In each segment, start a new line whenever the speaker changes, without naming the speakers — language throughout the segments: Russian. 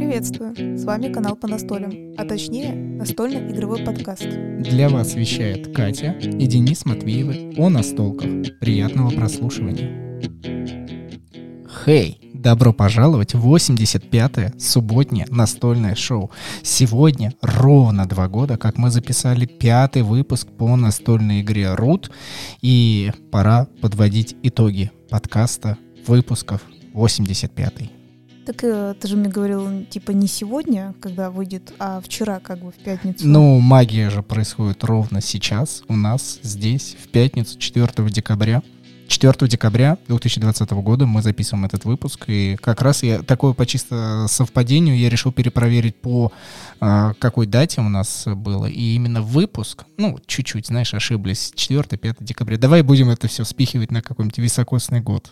Приветствую! С вами канал по настолям, а точнее настольный игровой подкаст.
Для вас вещает Катя и Денис Матвеевы о настолках. Приятного прослушивания. Хей! Добро пожаловать в 85-е субботнее настольное шоу. Сегодня ровно два года, как мы записали пятый выпуск по настольной игре Root, и пора подводить итоги подкаста выпусков 85-й.
Так э, ты же мне говорил, типа не сегодня, когда выйдет, а вчера, как бы в пятницу.
Ну, магия же происходит ровно сейчас, у нас здесь, в пятницу, 4 декабря. 4 декабря 2020 года мы записываем этот выпуск, и как раз я такое по чисто совпадению я решил перепроверить по э, какой дате у нас было, и именно выпуск, ну, чуть-чуть, знаешь, ошиблись, 4-5 декабря. Давай будем это все спихивать на какой-нибудь високосный год.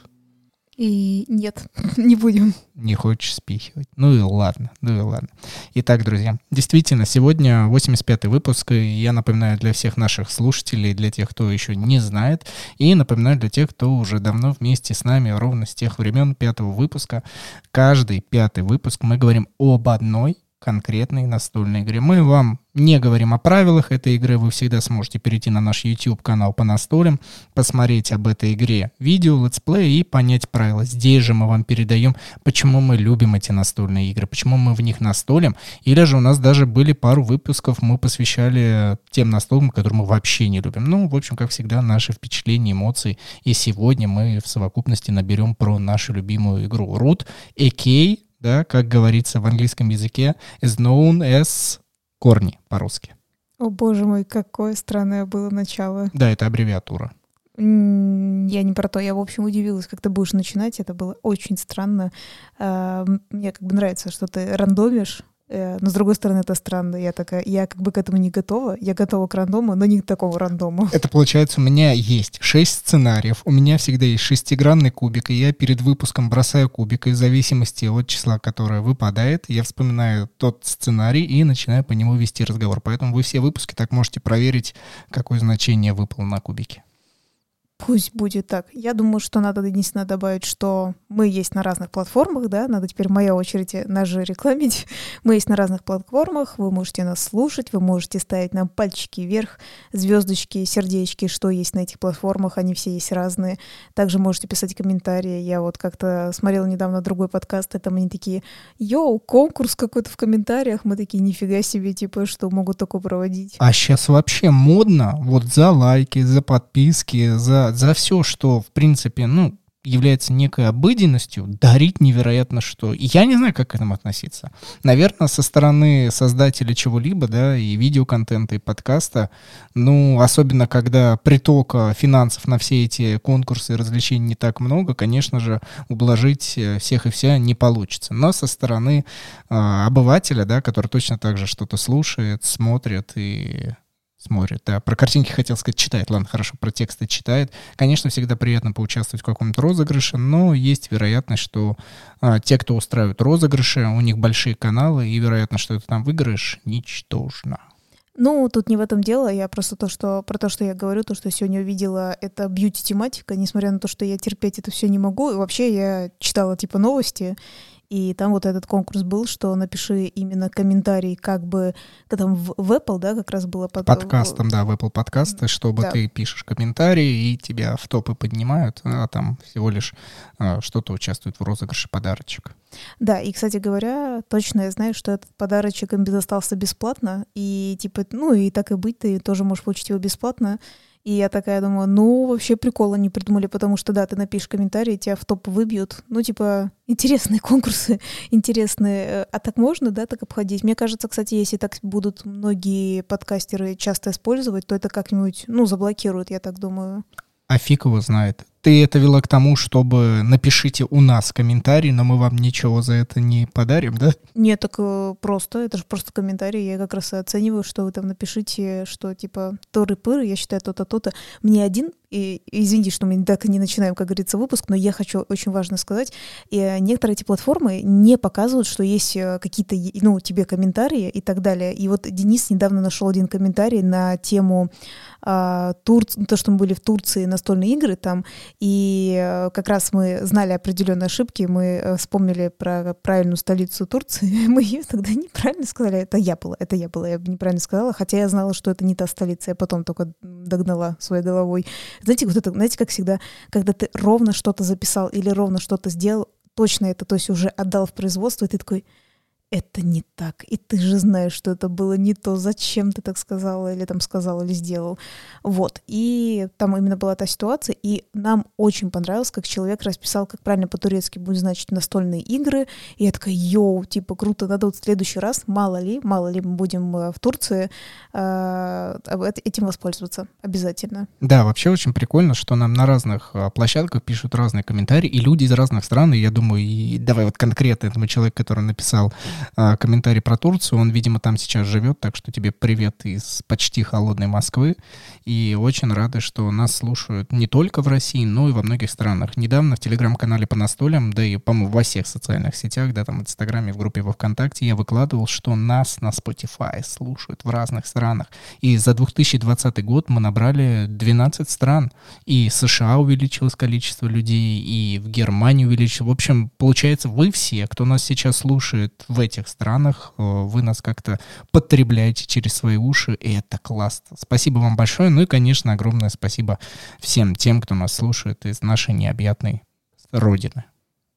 И нет, не будем.
Не хочешь спихивать. Ну и ладно, ну и ладно. Итак, друзья, действительно, сегодня 85-й выпуск, и я напоминаю для всех наших слушателей, для тех, кто еще не знает, и напоминаю для тех, кто уже давно вместе с нами, ровно с тех времен пятого выпуска, каждый пятый выпуск мы говорим об одной конкретной настольной игре. Мы вам не говорим о правилах этой игры, вы всегда сможете перейти на наш YouTube-канал по настолям, посмотреть об этой игре видео, летсплей и понять правила. Здесь же мы вам передаем, почему мы любим эти настольные игры, почему мы в них настолим. Или же у нас даже были пару выпусков, мы посвящали тем настолкам, которые мы вообще не любим. Ну, в общем, как всегда, наши впечатления, эмоции. И сегодня мы в совокупности говорим про нашу любимую игру Root, AKA, да, как говорится в английском языке, is known as корни по-русски.
О боже мой, какое странное было начало.
Да, это аббревиатура.
Я не про то, я, в общем, удивилась, как ты будешь начинать, это было очень странно. А, мне как бы нравится, что ты рандомишь, но с другой стороны, это странно. Я такая, я как бы к этому не готова. Я готова к рандому, но не к такому рандому.
Это получается, у меня есть шесть сценариев. У меня всегда есть шестигранный кубик, и я перед выпуском бросаю кубик, и в зависимости от числа, которое выпадает, я вспоминаю тот сценарий и начинаю по нему вести разговор. Поэтому вы все выпуски так можете проверить, какое значение выпало на кубике.
Пусть будет так. Я думаю, что надо единственное добавить, что мы есть на разных платформах, да, надо теперь моя очередь нас же рекламить. Мы есть на разных платформах, вы можете нас слушать, вы можете ставить нам пальчики вверх, звездочки, сердечки, что есть на этих платформах, они все есть разные. Также можете писать комментарии. Я вот как-то смотрела недавно другой подкаст, и там они такие, йоу, конкурс какой-то в комментариях, мы такие, нифига себе, типа, что могут такое проводить.
А сейчас вообще модно вот за лайки, за подписки, за за, все, что, в принципе, ну, является некой обыденностью, дарить невероятно что. И я не знаю, как к этому относиться. Наверное, со стороны создателя чего-либо, да, и видеоконтента, и подкаста, ну, особенно когда притока финансов на все эти конкурсы и развлечения не так много, конечно же, ублажить э, всех и вся не получится. Но со стороны э, обывателя, да, который точно так же что-то слушает, смотрит и смотрит, да. Про картинки хотел сказать, читает. Ладно, хорошо, про тексты читает. Конечно, всегда приятно поучаствовать в каком-то розыгрыше, но есть вероятность, что а, те, кто устраивают розыгрыши, у них большие каналы, и вероятность, что ты там выиграешь, ничтожна.
Ну, тут не в этом дело. Я просто то, что про то, что я говорю, то, что сегодня увидела, это бьюти-тематика, несмотря на то, что я терпеть это все не могу. И вообще я читала типа новости, и там вот этот конкурс был, что напиши именно комментарий, как бы, там в, в Apple, да, как раз было
под... Подкастом, да, в Apple подкасты, чтобы да. ты пишешь комментарии, и тебя в топы поднимают, а там всего лишь а, что-то участвует в розыгрыше подарочек.
Да, и, кстати говоря, точно я знаю, что этот подарочек им остался бесплатно, и типа, ну и так и быть, ты тоже можешь получить его бесплатно, и я такая думаю, ну, вообще прикола не придумали, потому что, да, ты напишешь комментарий, тебя в топ выбьют. Ну, типа, интересные конкурсы, интересные. Э, а так можно, да, так обходить? Мне кажется, кстати, если так будут многие подкастеры часто использовать, то это как-нибудь, ну, заблокируют, я так думаю.
А фиг его знает ты это вела к тому, чтобы напишите у нас комментарий, но мы вам ничего за это не подарим, да?
Нет, так э, просто, это же просто комментарий. Я как раз оцениваю, что вы там напишите, что типа торы-пыры, я считаю то-то, то-то. Мне один, и извините, что мы так и не начинаем, как говорится, выпуск, но я хочу очень важно сказать, и э, некоторые эти платформы не показывают, что есть э, какие-то, ну, тебе комментарии и так далее. И вот Денис недавно нашел один комментарий на тему а, Турции, то, что мы были в Турции, настольные игры там, И э, как раз мы знали определенные ошибки, мы э, вспомнили про правильную столицу Турции, мы ее тогда неправильно сказали, это я была, это я была, я неправильно сказала, хотя я знала, что это не та столица, я потом только догнала своей головой. Знаете, вот это, знаете, как всегда, когда ты ровно что-то записал или ровно что-то сделал, точно это, то есть уже отдал в производство, и ты такой, это не так. И ты же знаешь, что это было не то, зачем ты так сказала или там сказал или сделал. Вот. И там именно была та ситуация, и нам очень понравилось, как человек расписал, как правильно по-турецки будет значить настольные игры. И я такая, йоу, типа, круто, надо вот в следующий раз, мало ли, мало ли мы будем э, в Турции, э, этим воспользоваться обязательно.
Да, вообще очень прикольно, что нам на разных э, площадках пишут разные комментарии, и люди из разных стран, и я думаю, и давай вот конкретно этому человеку, который написал а, комментарий про Турцию. Он, видимо, там сейчас живет, так что тебе привет из почти холодной Москвы. И очень рады, что нас слушают не только в России, но и во многих странах. Недавно в телеграм-канале по настолям, да и, по-моему, во всех социальных сетях, да, там в Инстаграме, в группе во Вконтакте, я выкладывал, что нас на Spotify слушают в разных странах. И за 2020 год мы набрали 12 стран. И США увеличилось количество людей, и в Германии увеличилось. В общем, получается, вы все, кто нас сейчас слушает в этих странах, э, вы нас как-то потребляете через свои уши, и это классно. Спасибо вам большое. Ну и, конечно, огромное спасибо всем тем, кто нас слушает из нашей необъятной родины.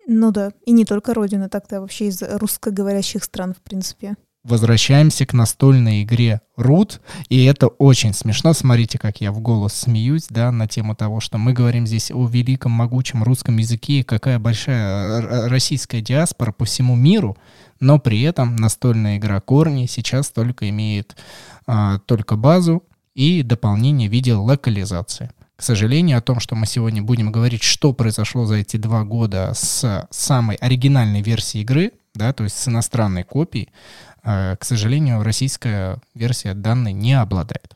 Ну да, и не только родина, так-то вообще из русскоговорящих стран, в принципе
возвращаемся к настольной игре Root, и это очень смешно. Смотрите, как я в голос смеюсь, да, на тему того, что мы говорим здесь о великом, могучем русском языке, и какая большая российская диаспора по всему миру, но при этом настольная игра Корни сейчас только имеет а, только базу и дополнение в виде локализации. К сожалению, о том, что мы сегодня будем говорить, что произошло за эти два года с самой оригинальной версией игры, да, то есть с иностранной копией, а, к сожалению, российская версия данной не обладает.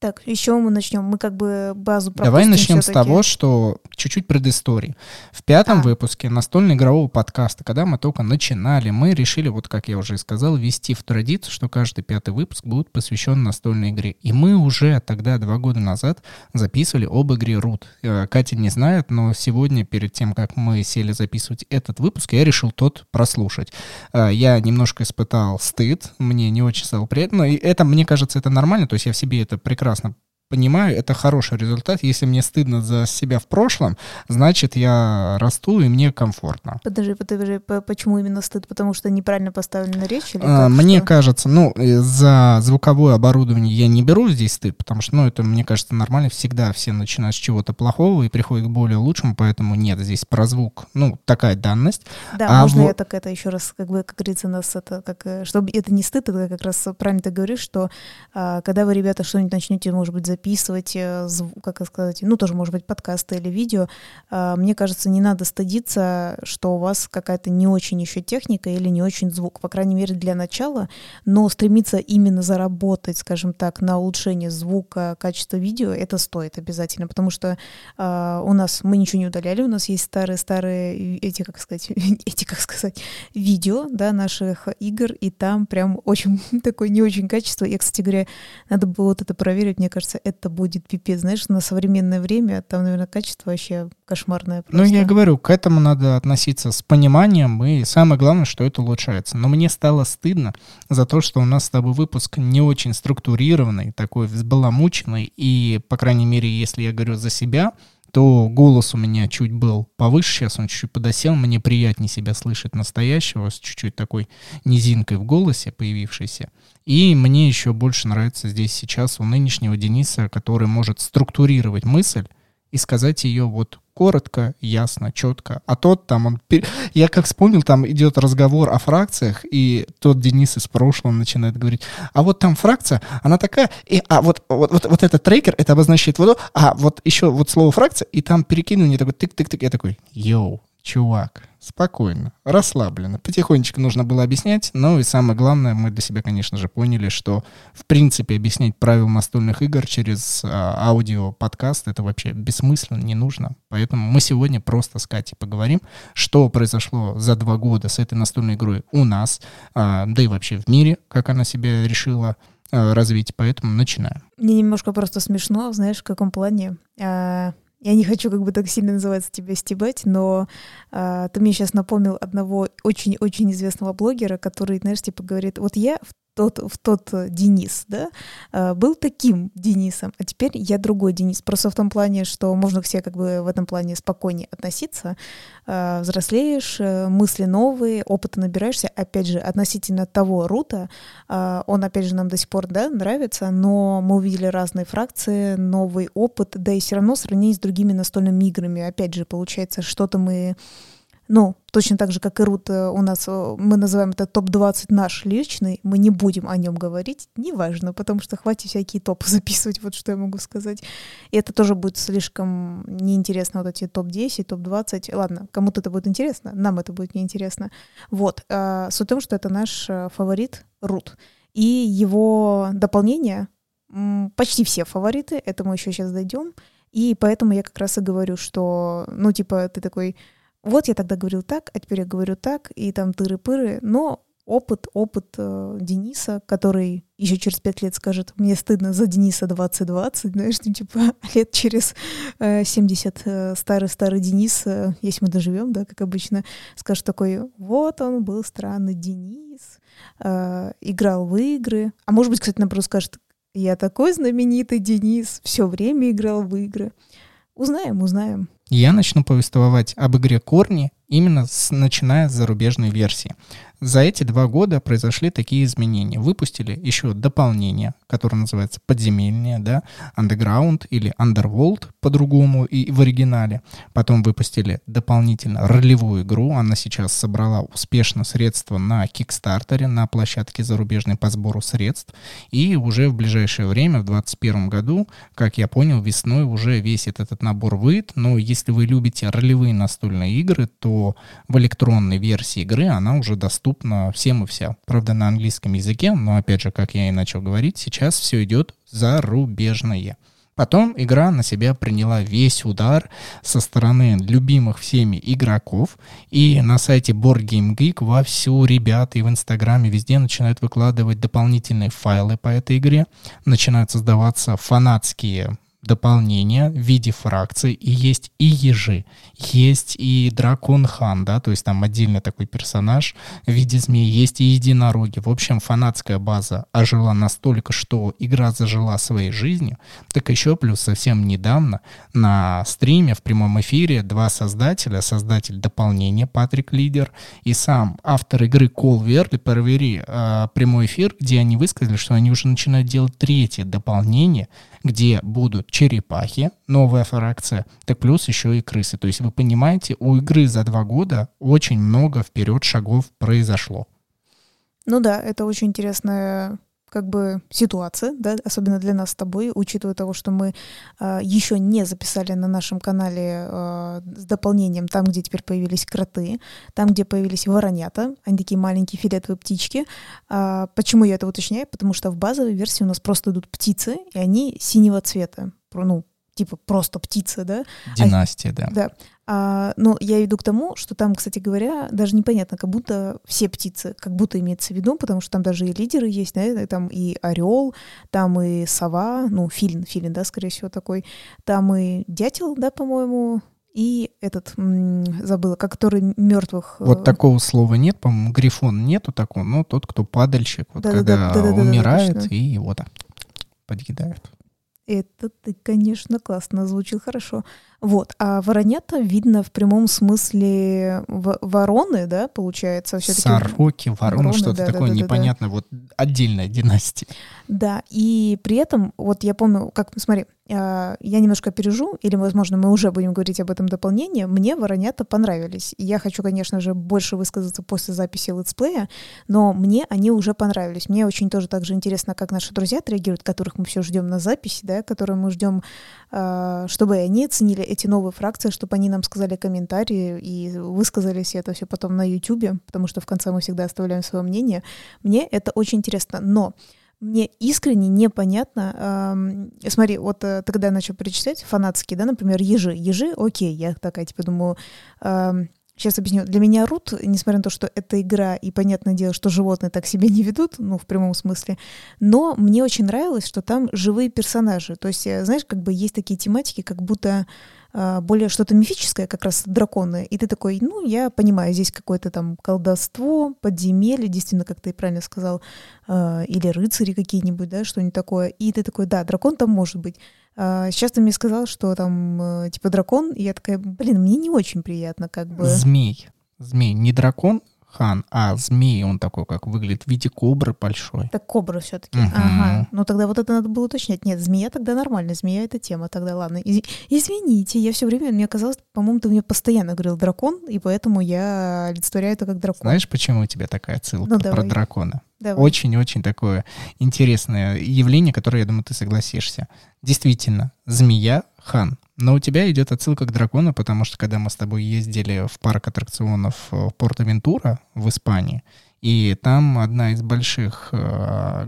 Так, еще мы начнем. Мы как бы базу
Давай начнем с того, что чуть-чуть предыстории. В пятом а. выпуске настольно-игрового подкаста, когда мы только начинали, мы решили, вот как я уже и сказал, ввести в традицию, что каждый пятый выпуск будет посвящен настольной игре. И мы уже тогда, два года назад, записывали об игре Root. Э, Катя не знает, но сегодня, перед тем, как мы сели записывать этот выпуск, я решил тот прослушать. Э, я немножко испытал стыд, мне не очень стало приятно, и это, мне кажется, это нормально, то есть я в себе это прекрасно прекрасно понимаю, это хороший результат. Если мне стыдно за себя в прошлом, значит, я расту и мне комфортно.
Подожди, подожди, почему именно стыд? Потому что неправильно поставлена речь? Или
а, мне что? кажется, ну, за звуковое оборудование я не беру здесь стыд, потому что, ну, это, мне кажется, нормально. Всегда все начинают с чего-то плохого и приходят к более лучшему, поэтому нет, здесь про звук, ну, такая данность.
Да, а можно в... я так это еще раз, как бы, как говорится, нас это, как, э, чтобы это не стыд, это как раз правильно ты говоришь, что а, когда вы, ребята, что-нибудь начнете, может быть, записывать, э, как сказать, ну, тоже, может быть, подкасты или видео, а, мне кажется, не надо стыдиться, что у вас какая-то не очень еще техника или не очень звук, по крайней мере, для начала, но стремиться именно заработать, скажем так, на улучшение звука, качества видео, это стоит обязательно, потому что э, у нас, мы ничего не удаляли, у нас есть старые-старые эти, как сказать, эти, как сказать, видео, да, наших игр, и там прям очень такое не очень качество. Я, кстати говоря, надо было вот это проверить, мне кажется, это будет пипец. Знаешь, на современное время там, наверное, качество вообще кошмарное.
Просто. Ну, я говорю, к этому надо относиться с пониманием, и самое главное, что это улучшается. Но мне стало стыдно за то, что у нас с тобой выпуск не очень структурированный, такой взбаламученный, и, по крайней мере, если я говорю за себя, то голос у меня чуть был повыше, сейчас он чуть-чуть подосел, мне приятнее себя слышать настоящего, с чуть-чуть такой низинкой в голосе появившейся. И мне еще больше нравится здесь сейчас у нынешнего Дениса, который может структурировать мысль и сказать ее вот коротко, ясно, четко. А тот там, он... Я как вспомнил, там идет разговор о фракциях, и тот Денис из прошлого начинает говорить, а вот там фракция, она такая, и, а вот, вот, вот, вот этот трекер, это обозначает воду, а вот еще вот слово фракция, и там перекинули такой тык-тык-тык, я такой, йоу, чувак, спокойно, расслабленно. Потихонечку нужно было объяснять, но и самое главное, мы для себя, конечно же, поняли, что в принципе объяснять правила настольных игр через а, аудио-подкаст это вообще бессмысленно, не нужно. Поэтому мы сегодня просто с Катей поговорим, что произошло за два года с этой настольной игрой у нас, а, да и вообще в мире, как она себя решила а, развить. Поэтому начинаем.
Мне немножко просто смешно, знаешь, в каком плане. А я не хочу как бы так сильно называться тебя стебать, но а, ты мне сейчас напомнил одного очень-очень известного блогера, который, знаешь, типа говорит, вот я в тот, в тот э, Денис, да, а, был таким Денисом, а теперь я другой Денис. Просто в том плане, что можно к себе как бы в этом плане спокойнее относиться. А, взрослеешь, э, мысли новые, опыта набираешься. Опять же, относительно того Рута, он, опять же, нам до сих пор, да, нравится, но мы увидели разные фракции, новый опыт, да и все равно сравнение с другими настольными играми. Опять же, получается, что-то мы ну, точно так же, как и Рут, э, у нас, э, мы называем это топ-20 наш личный, мы не будем о нем говорить, неважно, потому что хватит всякие топы записывать, вот что я могу сказать. И это тоже будет слишком неинтересно, вот эти топ-10, топ-20. Ладно, кому-то это будет интересно, нам это будет неинтересно. Вот, а, суть в том, что это наш фаворит Рут. И его дополнение, почти все фавориты, это мы еще сейчас дойдем, и поэтому я как раз и говорю, что, ну, типа, ты такой вот я тогда говорил так, а теперь я говорю так, и там тыры-пыры, но опыт, опыт э, Дениса, который еще через пять лет скажет, мне стыдно за Дениса 2020, знаешь, ну, типа, лет через э, 70 э, старый-старый Денис, э, если мы доживем, да, как обычно, скажет такой, вот он был странный Денис, э, играл в игры, а может быть, кстати, наоборот, скажет, я такой знаменитый Денис, все время играл в игры. Узнаем, узнаем.
Я начну повествовать об игре Корни именно с, начиная с зарубежной версии. За эти два года произошли такие изменения. Выпустили еще дополнение, которое называется «Подземелье», да, «Underground» или «Underworld» по-другому и в оригинале. Потом выпустили дополнительно ролевую игру. Она сейчас собрала успешно средства на Кикстартере, на площадке зарубежной по сбору средств. И уже в ближайшее время, в 2021 году, как я понял, весной уже весь этот набор выйдет. Но если вы любите ролевые настольные игры, то в электронной версии игры она уже доступна доступно всем и вся. Правда, на английском языке, но опять же, как я и начал говорить, сейчас все идет зарубежное. Потом игра на себя приняла весь удар со стороны любимых всеми игроков. И на сайте Board Game Geek вовсю ребята и в Инстаграме везде начинают выкладывать дополнительные файлы по этой игре. Начинают создаваться фанатские дополнения в виде фракций, и есть и ежи, есть и дракон хан, да, то есть там отдельно такой персонаж в виде змеи, есть и единороги. В общем, фанатская база ожила настолько, что игра зажила своей жизнью, так еще плюс совсем недавно на стриме в прямом эфире два создателя, создатель дополнения Патрик Лидер и сам автор игры Кол Верли, провери э, прямой эфир, где они высказали, что они уже начинают делать третье дополнение, где будут черепахи, новая фракция, так плюс еще и крысы. То есть вы понимаете, у игры за два года очень много вперед шагов произошло.
Ну да, это очень интересная как бы ситуация, да, особенно для нас с тобой, учитывая того, что мы э, еще не записали на нашем канале э, с дополнением там, где теперь появились кроты, там, где появились воронята, они такие маленькие фиолетовые птички. А, почему я это уточняю? Потому что в базовой версии у нас просто идут птицы, и они синего цвета, ну, типа просто птица, да?
Династия, а, да.
Да. А, но я иду к тому, что там, кстати говоря, даже непонятно, как будто все птицы, как будто имеется в виду, потому что там даже и лидеры есть, да, там и орел, там и сова, ну, филин, филин, да, скорее всего, такой, там и дятел, да, по-моему, и этот, забыла, который мертвых...
Э, вот такого слова нет, по-моему, грифон нету такого, но тот, кто падальщик, вот да, когда да, да, да, умирает, да, да, и его там подкидают.
Это ты, конечно, классно звучит хорошо. Вот, а воронята видно в прямом смысле вороны, да, получается?
Сороки, вороны, вороны что-то да, такое да, да, непонятное, да. вот отдельная династия.
Да, и при этом, вот я помню, как, смотри, а, я немножко пережу, или, возможно, мы уже будем говорить об этом дополнении, мне воронята понравились. И я хочу, конечно же, больше высказаться после записи летсплея, но мне они уже понравились. Мне очень тоже также интересно, как наши друзья отреагируют, которых мы все ждем на записи, да, которые мы ждем, а, чтобы они оценили эти новые фракции, чтобы они нам сказали комментарии и высказались это все потом на YouTube, потому что в конце мы всегда оставляем свое мнение. Мне это очень интересно. Но мне искренне непонятно. Эм, смотри, вот э, ты когда начал перечислять фанатские, да, например, ежи. Ежи, окей, я такая, типа, думаю, эм, Сейчас объясню. Для меня Рут, несмотря на то, что это игра, и понятное дело, что животные так себя не ведут, ну, в прямом смысле, но мне очень нравилось, что там живые персонажи. То есть, э, знаешь, как бы есть такие тематики, как будто более что-то мифическое, как раз драконы. И ты такой, ну, я понимаю, здесь какое-то там колдовство, подземелье, действительно, как ты правильно сказал, а, или рыцари какие-нибудь, да, что-нибудь такое. И ты такой, да, дракон там может быть. А, сейчас ты мне сказал, что там, э, типа, дракон, и я такая, блин, мне не очень приятно, как бы.
Змей. Змей. Не дракон, хан, а змей, он такой, как выглядит, в виде кобры большой.
Так кобра все-таки. Угу. Ага. Ну тогда вот это надо было уточнять. Нет, змея тогда нормально, змея это тема, тогда ладно. Из- извините, я все время, мне казалось, по-моему, ты мне постоянно говорил дракон, и поэтому я олицетворяю это как дракон.
Знаешь, почему у тебя такая ссылка
Ну,
про
давай.
дракона?
Давай.
Очень-очень такое интересное явление, которое, я думаю, ты согласишься. Действительно, змея — хан. Но у тебя идет отсылка к дракону, потому что когда мы с тобой ездили в парк аттракционов в Порто-Вентура в Испании, и там одна из больших э,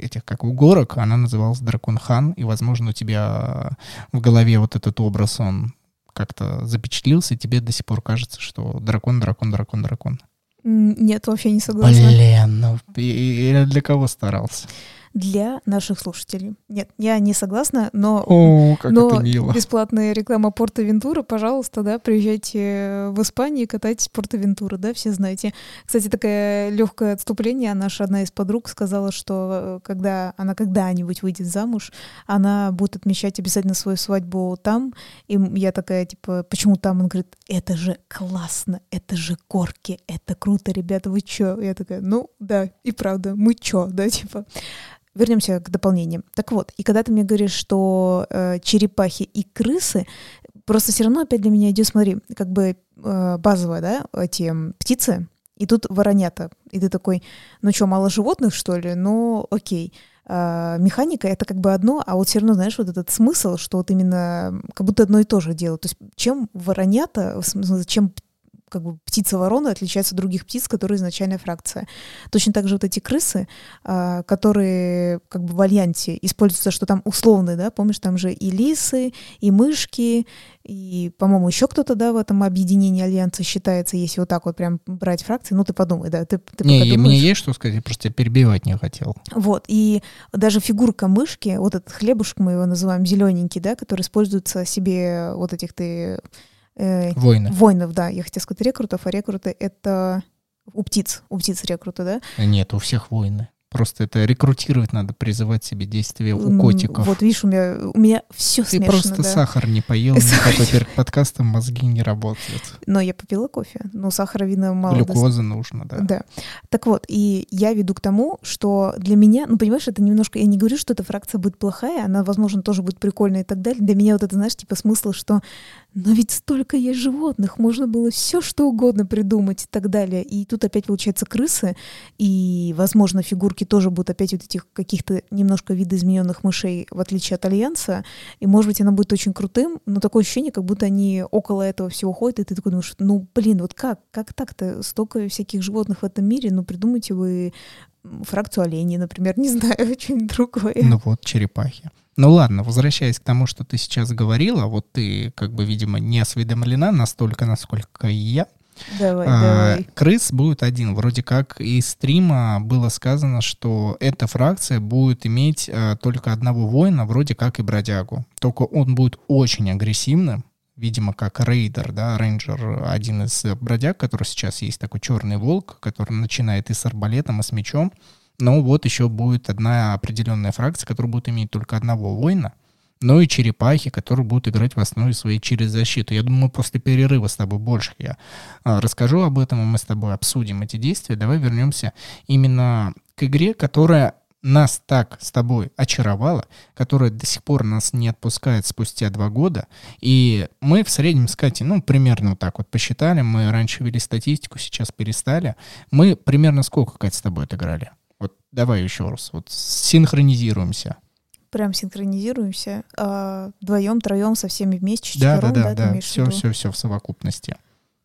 этих как у горок, она называлась Дракон Хан, и, возможно, у тебя в голове вот этот образ, он как-то запечатлился, и тебе до сих пор кажется, что дракон, дракон, дракон, дракон.
Нет, вообще не согласна.
Блин, ну и- для кого старался?
Для наших слушателей. Нет, я не согласна, но
О, как
Но
это мило.
бесплатная реклама Порта Вентура, пожалуйста, да, приезжайте в Испанию, катайтесь в Порта Вентура, да, все знаете. Кстати, такое легкое отступление. Наша одна из подруг сказала, что э, когда она когда-нибудь выйдет замуж, она будет отмечать обязательно свою свадьбу там. И я такая, типа, почему там? Он говорит, это же классно, это же горки, это круто, ребята, вы чё? Я такая, ну, да, и правда, мы чё, да, типа. Вернемся к дополнениям. Так вот, и когда ты мне говоришь, что э, черепахи и крысы, просто все равно опять для меня идет, смотри, как бы э, базовая, да, эти птицы, и тут воронята. И ты такой, ну что, мало животных, что ли? Ну, окей. А, механика это как бы одно, а вот все равно, знаешь, вот этот смысл, что вот именно как будто одно и то же делают. То есть чем воронята, чем как бы птица ворона отличается от других птиц, которые изначальная фракция. Точно так же вот эти крысы, а, которые как бы в альянсе используются, что там условные, да, помнишь, там же и лисы, и мышки, и, по-моему, еще кто-то, да, в этом объединении альянса считается, если вот так вот прям брать фракции, ну ты подумай, да, ты, ты
Не,
пока
мне есть что сказать, я просто тебя перебивать не хотел.
Вот, и даже фигурка мышки, вот этот хлебушек, мы его называем зелененький, да, который используется себе вот этих ты э,
Войны.
воинов, да, я хотела сказать рекрутов, а рекруты это у птиц, у птиц рекруты, да?
Нет, у всех войны. Просто это рекрутировать надо, призывать себе действия у котиков.
Вот видишь, у меня, у меня все
Ты
смешано,
просто
да.
сахар не поел, никакой перед подкастом мозги не работают.
Но я попила кофе, но сахара, видно, мало.
Глюкоза нужно, да.
Да. Так вот, и я веду к тому, что для меня, ну, понимаешь, это немножко, я не говорю, что эта фракция будет плохая, она, возможно, тоже будет прикольная и так далее. Для меня вот это, знаешь, типа смысл, что но ведь столько есть животных, можно было все что угодно придумать и так далее. И тут опять получается крысы, и, возможно, фигурки тоже будут опять вот этих каких-то немножко видоизмененных мышей, в отличие от Альянса. И, может быть, она будет очень крутым, но такое ощущение, как будто они около этого всего ходят, и ты такой думаешь, ну, блин, вот как? Как так-то? Столько всяких животных в этом мире, ну, придумайте вы фракцию оленей, например, не знаю, что-нибудь другое.
Ну вот, черепахи. Ну ладно, возвращаясь к тому, что ты сейчас говорила, вот ты, как бы, видимо, не осведомлена настолько, насколько и я.
давай,
А,
давай.
крыс будет один. Вроде как из стрима было сказано, что эта фракция будет иметь а, только одного воина, вроде как и бродягу. Только он будет очень агрессивным, видимо, как рейдер, да, рейнджер, один из э, бродяг, который сейчас есть такой черный волк, который начинает и с арбалетом, и с мечом. Но вот еще будет одна определенная фракция, которая будет иметь только одного воина, но и черепахи, которые будут играть в основе своей через защиту. Я думаю, после перерыва с тобой больше я а, расскажу об этом, и мы с тобой обсудим эти действия. Давай вернемся именно к игре, которая нас так с тобой очаровала, которая до сих пор нас не отпускает спустя два года. И мы в среднем с Катей, ну, примерно вот так вот посчитали, мы раньше вели статистику, сейчас перестали. Мы примерно сколько, Катя, с тобой отыграли? Вот давай еще раз, вот синхронизируемся.
Прям синхронизируемся. А, вдвоем, троем, со всеми вместе,
Да,
четвером,
да, да, да,
имеешь в
все, все, все в совокупности.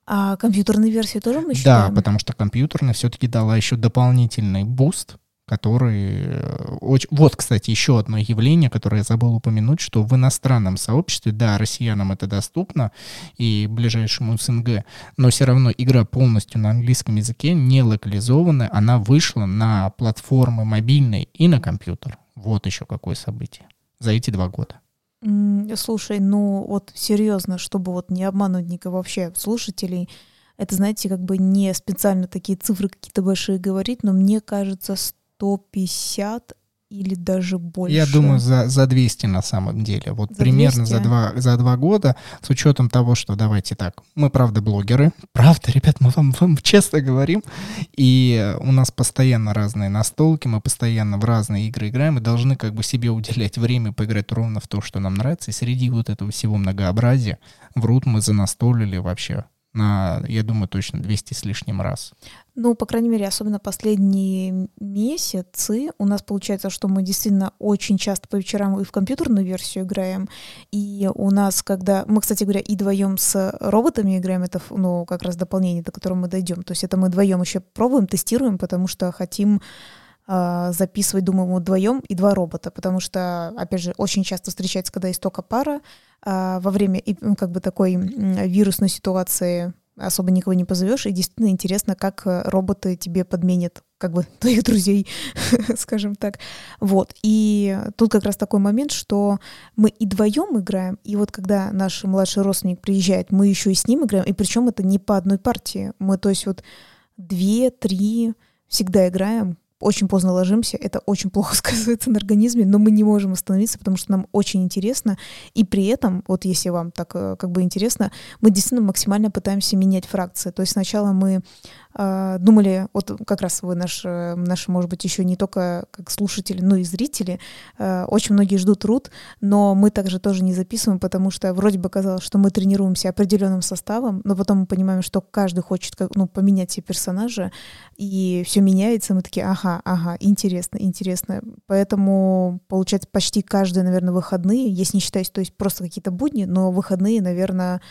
А компьютерные версии тоже мы
Да,
считаем?
потому что компьютерная все-таки дала еще дополнительный буст, который... э, Очень... Вот, кстати, еще одно явление, которое я забыл упомянуть, что в иностранном сообществе, да, россиянам это доступно и ближайшему СНГ, но все равно игра полностью на английском языке, не локализованная, она вышла на платформы мобильные и на компьютер. Вот еще какое событие за эти два года.
Слушай, ну вот серьезно, чтобы вот не обмануть никого вообще слушателей, это, знаете, как бы не специально такие цифры какие-то большие говорить, но мне кажется, 150 или даже больше.
Я думаю, за, за 200 на самом деле. Вот за примерно 200? за два, за два года, с учетом того, что, давайте так, мы, правда, блогеры. Правда, ребят, мы вам, вам честно говорим. И у нас постоянно разные настолки, мы постоянно в разные игры играем и должны как бы себе уделять время поиграть ровно в то, что нам нравится. И среди вот этого всего многообразия в рут мы занастолили вообще на, я думаю, точно 200 с лишним раз.
Ну, по крайней мере, особенно последние месяцы у нас получается, что мы действительно очень часто по вечерам и в компьютерную версию играем. И у нас, когда... Мы, кстати говоря, и вдвоем с роботами играем, это, ну, как раз дополнение, до которого мы дойдем. То есть это мы вдвоем еще пробуем, тестируем, потому что хотим э, записывать, думаю, вдвоем и два робота, потому что, опять же, очень часто встречается, когда есть только пара, э, во время ну, как бы такой вирусной ситуации особо никого не позовешь, и действительно интересно, как э, роботы тебе подменят как бы твоих друзей, скажем так. Вот. И тут как раз такой момент, что мы и вдвоем играем, и вот когда наш младший родственник приезжает, мы еще и с ним играем, и причем это не по одной партии. Мы, то есть вот две, три всегда играем, очень поздно ложимся, это очень плохо сказывается на организме, но мы не можем остановиться, потому что нам очень интересно, и при этом, вот если вам так э, как бы интересно, мы действительно максимально пытаемся менять фракции. То есть сначала мы э, думали, вот как раз вы наши, э, наши, может быть, еще не только как слушатели, но и зрители, э, очень многие ждут рут, но мы также тоже не записываем, потому что вроде бы казалось, что мы тренируемся определенным составом, но потом мы понимаем, что каждый хочет ну, поменять себе персонажа, и все меняется, мы такие, ага, Ага, ага, интересно, интересно. Поэтому, получается, почти каждые, наверное, выходные, если не считать, то есть просто какие-то будни, но выходные, наверное,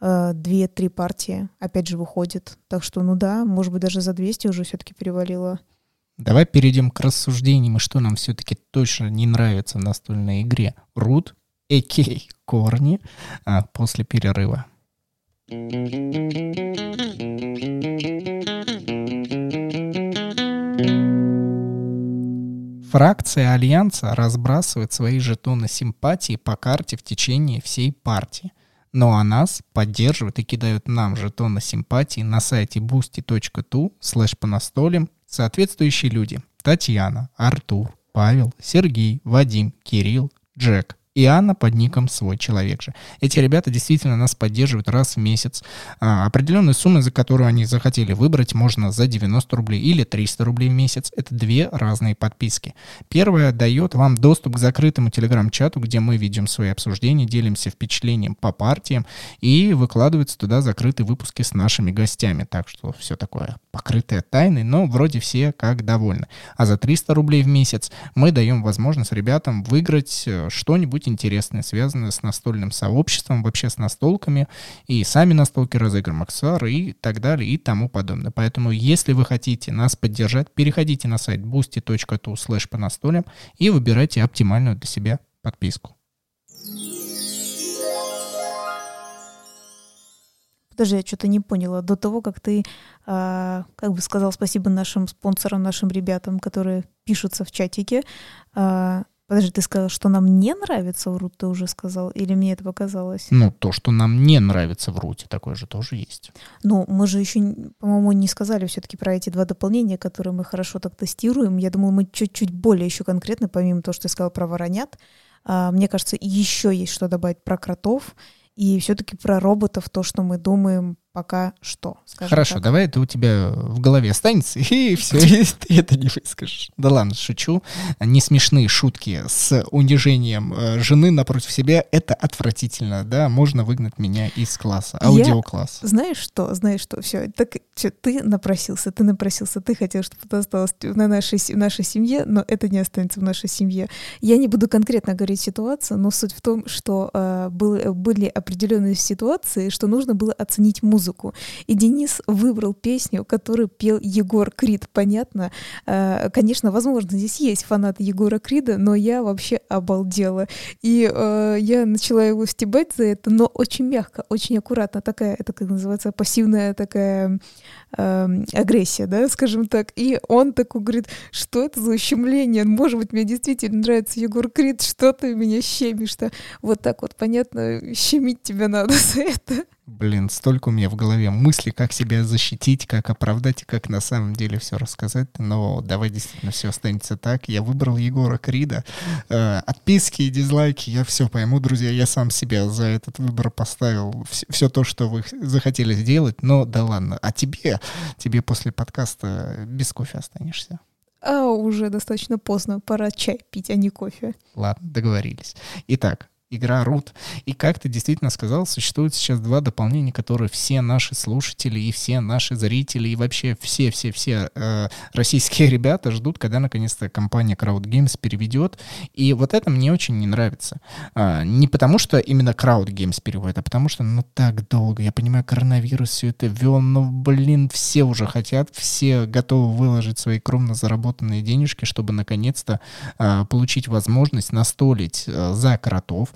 э, две-три партии опять же выходит. Так что, ну да, может быть, даже за 200 уже все-таки перевалило.
Давай перейдем к рассуждениям, и что нам все-таки точно не нравится в настольной игре. Рут, Экей, Корни а, после перерыва. Фракция Альянса разбрасывает свои жетоны симпатии по карте в течение всей партии. Ну а нас поддерживают и кидают нам жетоны симпатии на сайте boosty.tu слэш по настолям соответствующие люди. Татьяна, Артур, Павел, Сергей, Вадим, Кирилл, Джек, и Анна под ником «Свой человек же». Эти ребята действительно нас поддерживают раз в месяц. А, определенные суммы, за которую они захотели выбрать, можно за 90 рублей или 300 рублей в месяц. Это две разные подписки. Первая дает вам доступ к закрытому телеграм-чату, где мы ведем свои обсуждения, делимся впечатлением по партиям и выкладываются туда закрытые выпуски с нашими гостями. Так что все такое покрытое тайной, но вроде все как довольны. А за 300 рублей в месяц мы даем возможность ребятам выиграть э, что-нибудь что-нибудь интересное, связанное с настольным сообществом, вообще с настолками, и сами настолки разыгрываем XR и так далее и тому подобное. Поэтому, если вы хотите нас поддержать, переходите на сайт boosty.tu slash по настолям и выбирайте оптимальную для себя подписку.
Подожди, я что-то не поняла. До того, как ты, э, как бы сказал спасибо нашим спонсорам, нашим ребятам, которые пишутся в чатике, э, Подожди, ты сказал, что нам не нравится в Рут, ты уже сказал, или мне это показалось?
Ну, то, что нам не нравится в Руте, такое же тоже есть.
Ну, мы же еще, по-моему, не сказали все-таки про эти два дополнения, которые мы хорошо так тестируем. Я думаю, мы чуть-чуть более еще конкретно, помимо того, что ты сказал про воронят, а, мне кажется, еще есть что добавить про кротов и все-таки про роботов, то, что мы думаем пока что.
Хорошо, так. давай это у тебя в голове останется, и все, и ты это не выскажешь. Да ладно, шучу. Не смешные шутки с унижением э, жены напротив себя, это отвратительно, да, можно выгнать меня из класса, аудиокласс.
Я, знаешь что, знаешь что, все, так, все, ты напросился, ты напросился, ты хотел, чтобы это осталось на нашей, в нашей семье, но это не останется в нашей семье. Я не буду конкретно говорить ситуацию, но суть в том, что э, был, были определенные ситуации, что нужно было оценить музыку музыку. И Денис выбрал песню, которую пел Егор Крид. Понятно? Э, конечно, возможно, здесь есть фанаты Егора Крида, но я вообще обалдела. И э, я начала его стебать за это, но очень мягко, очень аккуратно. Такая, это как называется, пассивная такая э, агрессия, да, скажем так. И он такой говорит, что это за ущемление? Может быть, мне действительно нравится Егор Крид, что ты меня щемишь-то? Вот так вот, понятно, щемить тебя надо за это.
Блин, столько у меня в голове мыслей, как себя защитить, как оправдать и как на самом деле все рассказать. Но давай действительно все останется так. Я выбрал Егора Крида. Э, отписки и дизлайки, я все пойму, друзья. Я сам себя за этот выбор поставил. Все, все то, что вы захотели сделать. Но да ладно. А тебе, тебе после подкаста без кофе останешься.
А уже достаточно поздно, пора чай пить, а не кофе.
Ладно, договорились. Итак, игра Root. И как ты действительно сказал, существует сейчас два дополнения, которые все наши слушатели и все наши зрители и вообще все-все-все э, российские ребята ждут, когда наконец-то компания Crowd Games переведет. И вот это мне очень не нравится. А, не потому, что именно Crowd Games переводит, а потому что, ну, так долго. Я понимаю, коронавирус все это вел, но, блин, все уже хотят, все готовы выложить свои кровно заработанные денежки, чтобы наконец-то а, получить возможность настолить а, за кротов,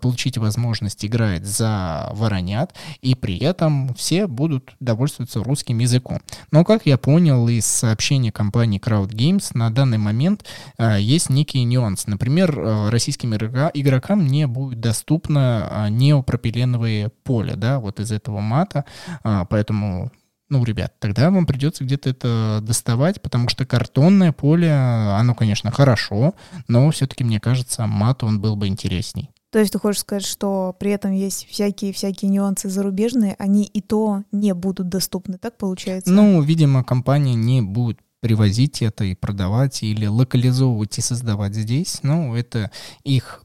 получить возможность играть за воронят, и при этом все будут довольствоваться русским языком. Но, как я понял из сообщения компании Crowd Games, на данный момент а, есть некий нюанс. Например, а, российским игрокам не будет доступно неопропиленовые поля, да, вот из этого мата, поэтому ну, ребят, тогда вам придется где-то это доставать, потому что картонное поле, оно, конечно, хорошо, но все-таки, мне кажется, мат он был бы интересней.
То есть ты хочешь сказать, что при этом есть всякие-всякие нюансы зарубежные, они и то не будут доступны, так получается?
Ну, видимо, компания не будет привозить это и продавать или локализовывать и создавать здесь. Ну, это их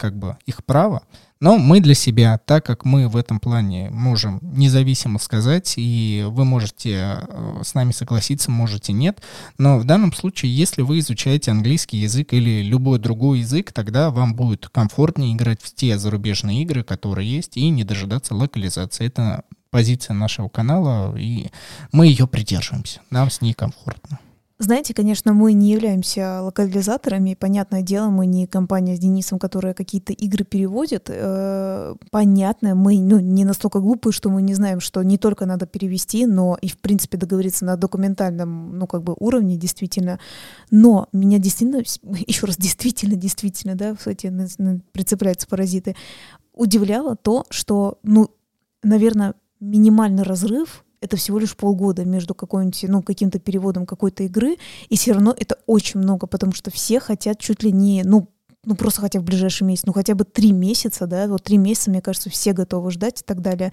как бы их право. Но мы для себя, так как мы в этом плане можем независимо сказать, и вы можете э, с нами согласиться, можете нет, но в данном случае, если вы изучаете английский язык или любой другой язык, тогда вам будет комфортнее играть в те зарубежные игры, которые есть, и не дожидаться локализации. Это позиция нашего канала, и мы ее придерживаемся. Нам с ней комфортно.
Знаете, конечно, мы не являемся локализаторами. Понятное дело, мы не компания с Денисом, которая какие-то игры переводит. Э, понятно, мы ну, не настолько глупые, что мы не знаем, что не только надо перевести, но и, в принципе, договориться на документальном, ну, как бы уровне, действительно. Но меня действительно, еще раз, действительно, действительно, да, кстати, прицепляются паразиты, удивляло то, что, ну, наверное, минимальный разрыв это всего лишь полгода между какой-нибудь, ну, каким-то переводом какой-то игры, и все равно это очень много, потому что все хотят чуть ли не, ну, ну, просто хотя в ближайший месяц, ну, хотя бы три месяца, да, вот три месяца, мне кажется, все готовы ждать и так далее.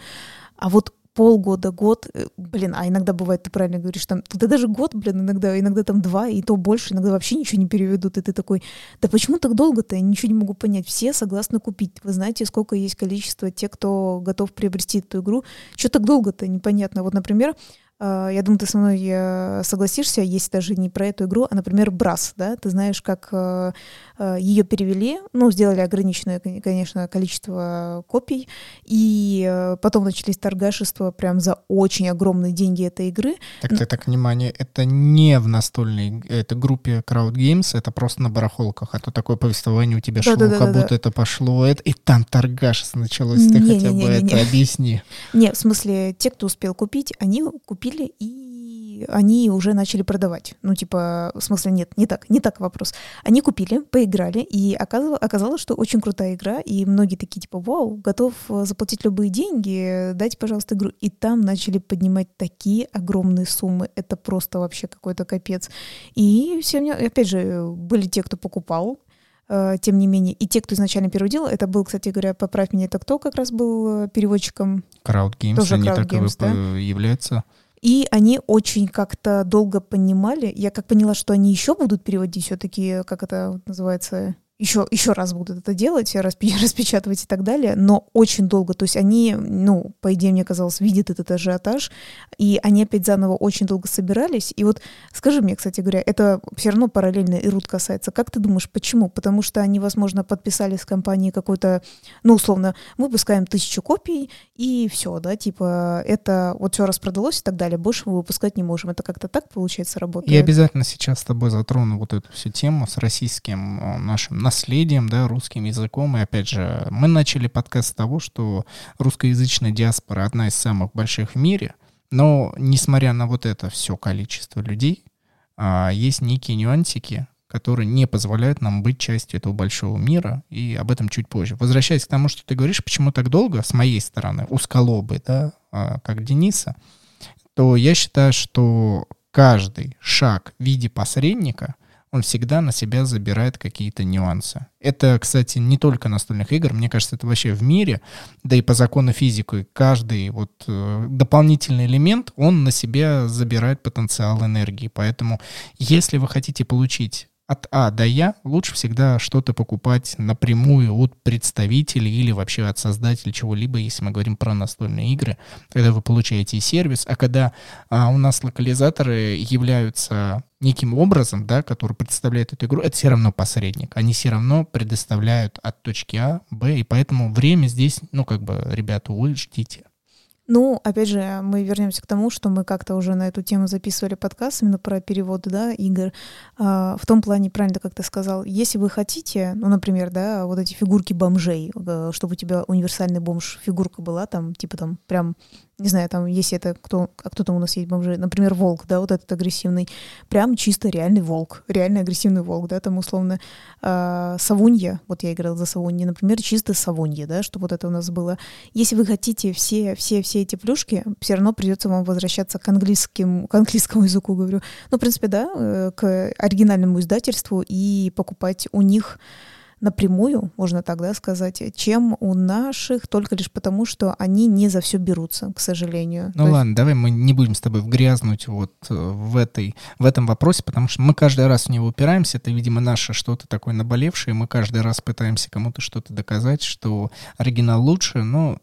А вот полгода, год, э, блин, а иногда бывает, ты правильно говоришь, там, да даже год, блин, иногда, иногда там два, и то больше, иногда вообще ничего не переведут, и ты такой, да почему так долго-то, я ничего не могу понять, все согласны купить, вы знаете, сколько есть количество тех, кто готов приобрести эту игру, что так долго-то, непонятно, вот, например, я думаю, ты со мной э, согласишься, есть даже не про эту игру, а, например, Брас, да, ты знаешь, как э, э, ее перевели, ну, сделали ограниченное, конечно, количество копий, и потом начались торгашества прям за очень огромные деньги этой игры.
Так ты так, внимание, это не в настольной это группе Crowd Games, это просто на барахолках, а то такое повествование у тебя да, шло, да, да, как да, будто да. это пошло, это, и там торгашество началось, ты не, хотя не, бы не, это не. объясни.
Не, в смысле, те, кто успел купить, они купили купили, и они уже начали продавать. Ну, типа, в смысле, нет, не так, не так вопрос. Они купили, поиграли, и оказалось, оказалось, что очень крутая игра, и многие такие, типа, вау, готов э, заплатить любые деньги, дайте, пожалуйста, игру. И там начали поднимать такие огромные суммы. Это просто вообще какой-то капец. И все, опять же, были те, кто покупал, э, тем не менее. И те, кто изначально переводил, это был, кстати говоря, поправь меня, это кто как раз был э, переводчиком?
Crowd Games, Тоже они Crowd Games, да? являются.
И они очень как-то долго понимали. Я как поняла, что они еще будут переводить все-таки, как это называется, еще, еще раз будут это делать, распечатывать и так далее, но очень долго. То есть они, ну, по идее, мне казалось, видят этот ажиотаж, и они опять заново очень долго собирались. И вот скажи мне, кстати говоря, это все равно параллельно и Рут касается. Как ты думаешь, почему? Потому что они, возможно, подписали с компанией какой-то, ну, условно, мы выпускаем тысячу копий, и все, да, типа, это вот все распродалось и так далее, больше мы выпускать не можем. Это как-то так, получается, работает?
Я обязательно сейчас с тобой затрону вот эту всю тему с российским э, нашим наследием, да, русским языком. И опять же, мы начали подкаст с того, что русскоязычная диаспора одна из самых больших в мире. Но, несмотря на вот это все количество людей, а, есть некие нюансики, которые не позволяют нам быть частью этого большого мира, и об этом чуть позже. Возвращаясь к тому, что ты говоришь, почему так долго, с моей стороны, узколобый, да, а, как Дениса, то я считаю, что каждый шаг в виде посредника — он всегда на себя забирает какие-то нюансы. Это, кстати, не только настольных игр, мне кажется, это вообще в мире, да и по закону физики, каждый вот э, дополнительный элемент, он на себя забирает потенциал энергии. Поэтому, если вы хотите получить от А до Я лучше всегда что-то покупать напрямую от представителей или вообще от создателя чего-либо, если мы говорим про настольные игры, когда вы получаете сервис, а когда а, у нас локализаторы являются неким образом, да, который представляет эту игру, это все равно посредник. Они все равно предоставляют от точки А, Б, и поэтому время здесь, ну, как бы, ребята, вы ждите.
Ну, опять же, мы вернемся к тому, что мы как-то уже на эту тему записывали подкаст именно про переводы, да, игр. А, в том плане, правильно, как ты сказал, если вы хотите, ну, например, да, вот эти фигурки бомжей, э, чтобы у тебя универсальный бомж фигурка была, там, типа там прям не знаю, там, если это кто, а кто там у нас есть бомжи, например, волк, да, вот этот агрессивный, прям чисто реальный волк, реально агрессивный волк, да, там условно э, савунья, вот я играла за савунья, например, чисто савунья, да, чтобы вот это у нас было. Если вы хотите все, все, все эти плюшки, все равно придется вам возвращаться к английским, к английскому языку, говорю. Ну, в принципе, да, э, к оригинальному издательству и покупать у них напрямую, можно тогда сказать, чем у наших, только лишь потому, что они не за все берутся, к сожалению.
Ну То ладно, есть... давай мы не будем с тобой вгрязнуть вот э, в, этой, в этом вопросе, потому что мы каждый раз в него упираемся, это, видимо, наше что-то такое наболевшее, мы каждый раз пытаемся кому-то что-то доказать, что оригинал лучше, но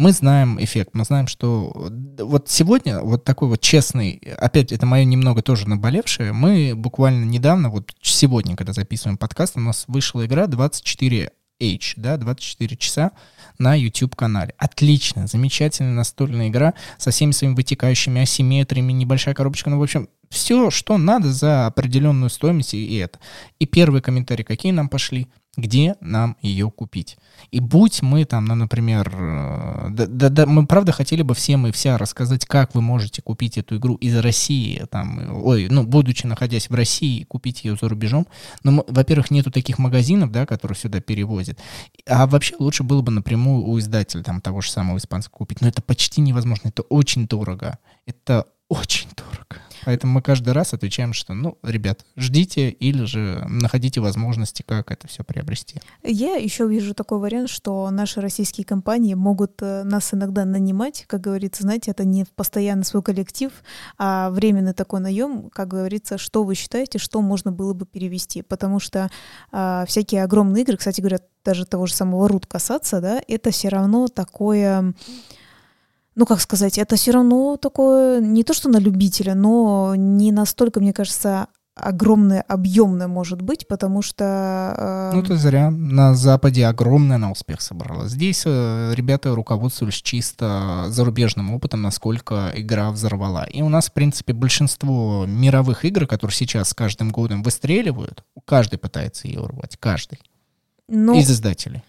мы знаем эффект, мы знаем, что вот сегодня вот такой вот честный, опять это мое немного тоже наболевшее, мы буквально недавно, вот сегодня, когда записываем подкаст, у нас вышла игра 24 H, да, 24 часа на YouTube-канале. Отлично, замечательная настольная игра со всеми своими вытекающими асимметриями, небольшая коробочка, ну, в общем, все, что надо за определенную стоимость и это. И первые комментарии какие нам пошли? где нам ее купить. И будь мы там, ну, например, э, да, да, да, мы правда хотели бы всем и вся рассказать, как вы можете купить эту игру из России, там, ой, ну, будучи находясь в России, купить ее за рубежом. Но, во-первых, нету таких магазинов, да, которые сюда перевозят. А вообще лучше было бы напрямую у издателя там того же самого испанского купить. Но это почти невозможно, это очень дорого. Это очень дорого. Поэтому мы каждый раз отвечаем, что, ну, ребят, ждите или же находите возможности, как это все приобрести.
Я еще вижу такой вариант, что наши российские компании могут э, нас иногда нанимать, как говорится, знаете, это не постоянно свой коллектив, а временный такой наем, как говорится, что вы считаете, что можно было бы перевести, потому что а, всякие огромные игры, кстати говоря, даже того же самого Рут касаться, да, это все равно такое ну, как сказать, это все равно такое, не то что на любителя, но не настолько, мне кажется, огромное, объемное может быть, потому что...
Э... Ну, ты зря. На Западе огромное на успех собрала. Здесь э, ребята руководствовались чисто зарубежным опытом, насколько игра взорвала. И у нас, в принципе, большинство мировых игр, которые сейчас с каждым годом выстреливают, каждый пытается ее урвать, каждый. Но... Из издателей.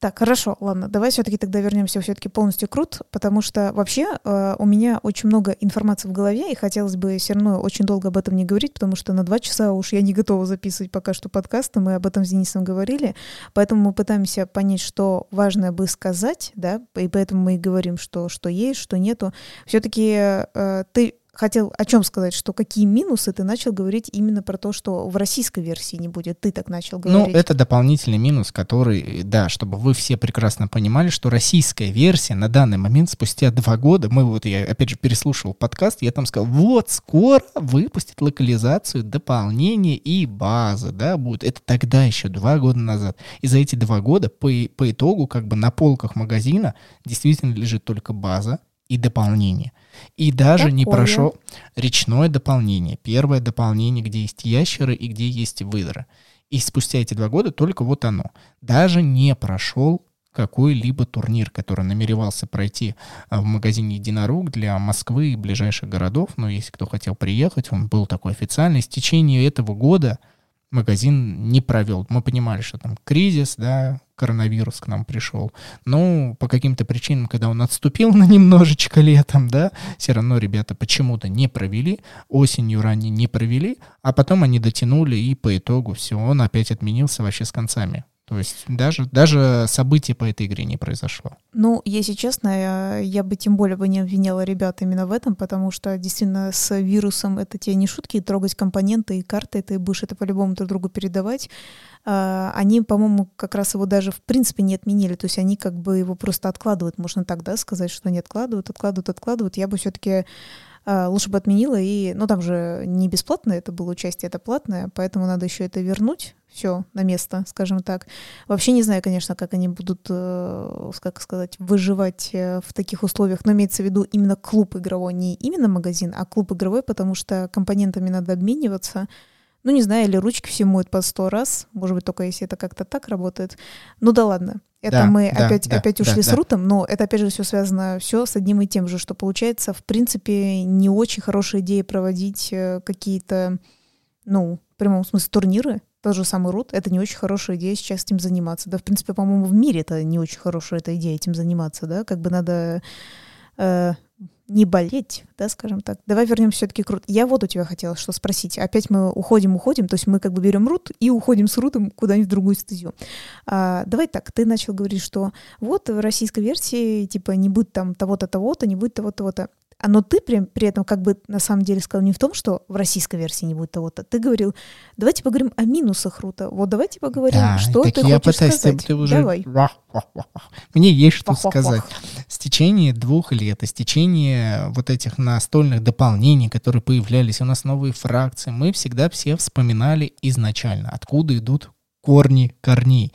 Так, хорошо, ладно, давай все-таки тогда вернемся все-таки полностью крут, потому что вообще э, у меня очень много информации в голове, и хотелось бы все равно очень долго об этом не говорить, потому что на два часа уж я не готова записывать пока что подкасты, мы об этом с Денисом говорили, поэтому мы пытаемся понять, что важно бы сказать, да, и поэтому мы и говорим, что, что есть, что нету. Все-таки э, ты хотел о чем сказать, что какие минусы ты начал говорить именно про то, что в российской версии не будет. Ты так начал ну, говорить.
Ну, это дополнительный минус, который, да, чтобы вы все прекрасно понимали, что российская версия на данный момент, спустя два года, мы вот, я опять же переслушал подкаст, я там сказал, вот, скоро выпустят локализацию, дополнение и база, да, будет. Это тогда еще, два года назад. И за эти два года по, по итогу как бы на полках магазина действительно лежит только база, и дополнение. И даже Такое. не прошел речное дополнение. Первое дополнение, где есть ящеры и где есть выдры. И спустя эти два года только вот оно. Даже не прошел какой-либо турнир, который намеревался пройти а, в магазине «Единорук» для Москвы и ближайших городов. Но если кто хотел приехать, он был такой официальный. С течение этого года магазин не провел. Мы понимали, что там кризис, да, коронавирус к нам пришел. Но по каким-то причинам, когда он отступил на немножечко летом, да, все равно ребята почему-то не провели, осенью ранее не провели, а потом они дотянули, и по итогу все, он опять отменился вообще с концами. То есть даже, даже событий по этой игре не произошло.
Ну, если честно, я, я бы тем более бы не обвиняла ребят именно в этом, потому что действительно с вирусом это те не шутки, трогать компоненты и карты, ты будешь это по-любому друг другу передавать. А, они, по-моему, как раз его даже в принципе не отменили, то есть они как бы его просто откладывают, можно так, да, сказать, что они откладывают, откладывают, откладывают. Я бы все-таки а, лучше бы отменила и, ну там же не бесплатно это было участие, это платное, поэтому надо еще это вернуть все на место, скажем так. Вообще не знаю, конечно, как они будут, э, как сказать, выживать э, в таких условиях, но имеется в виду именно клуб игровой, не именно магазин, а клуб игровой, потому что компонентами надо обмениваться. Ну, не знаю, или ручки все моют по сто раз, может быть, только если это как-то так работает. Ну да ладно. Это
да,
мы
да,
опять,
да,
опять ушли
да,
с
да.
рутом, но это опять же все связано все с одним и тем же, что получается, в принципе, не очень хорошая идея проводить э, какие-то, ну, в прямом смысле, турниры, тот же самый Рут, это не очень хорошая идея сейчас этим заниматься. Да, в принципе, по-моему, в мире это не очень хорошая эта идея этим заниматься, да, как бы надо э, не болеть, да, скажем так. Давай вернемся все-таки к Рут. Я вот у тебя хотела что спросить. Опять мы уходим, уходим, то есть мы как бы берем Рут и уходим с Рутом куда-нибудь в другую стезю. А, давай так, ты начал говорить, что вот в российской версии, типа, не будет там того-то, того-то, не будет того-то, того-то. А но ты при, при этом как бы на самом деле сказал не в том, что в российской версии не будет того-то. Ты говорил, давайте поговорим о минусах Рута. Вот давайте поговорим,
Да,
что
так
ты
я
хочешь
пытаюсь,
сказать.
ты уже-
Давай.
Мне есть что
вах,
сказать. С течение двух лет, с течение вот этих настольных дополнений, которые появлялись, у нас новые фракции, мы всегда все вспоминали изначально, откуда идут корни корней.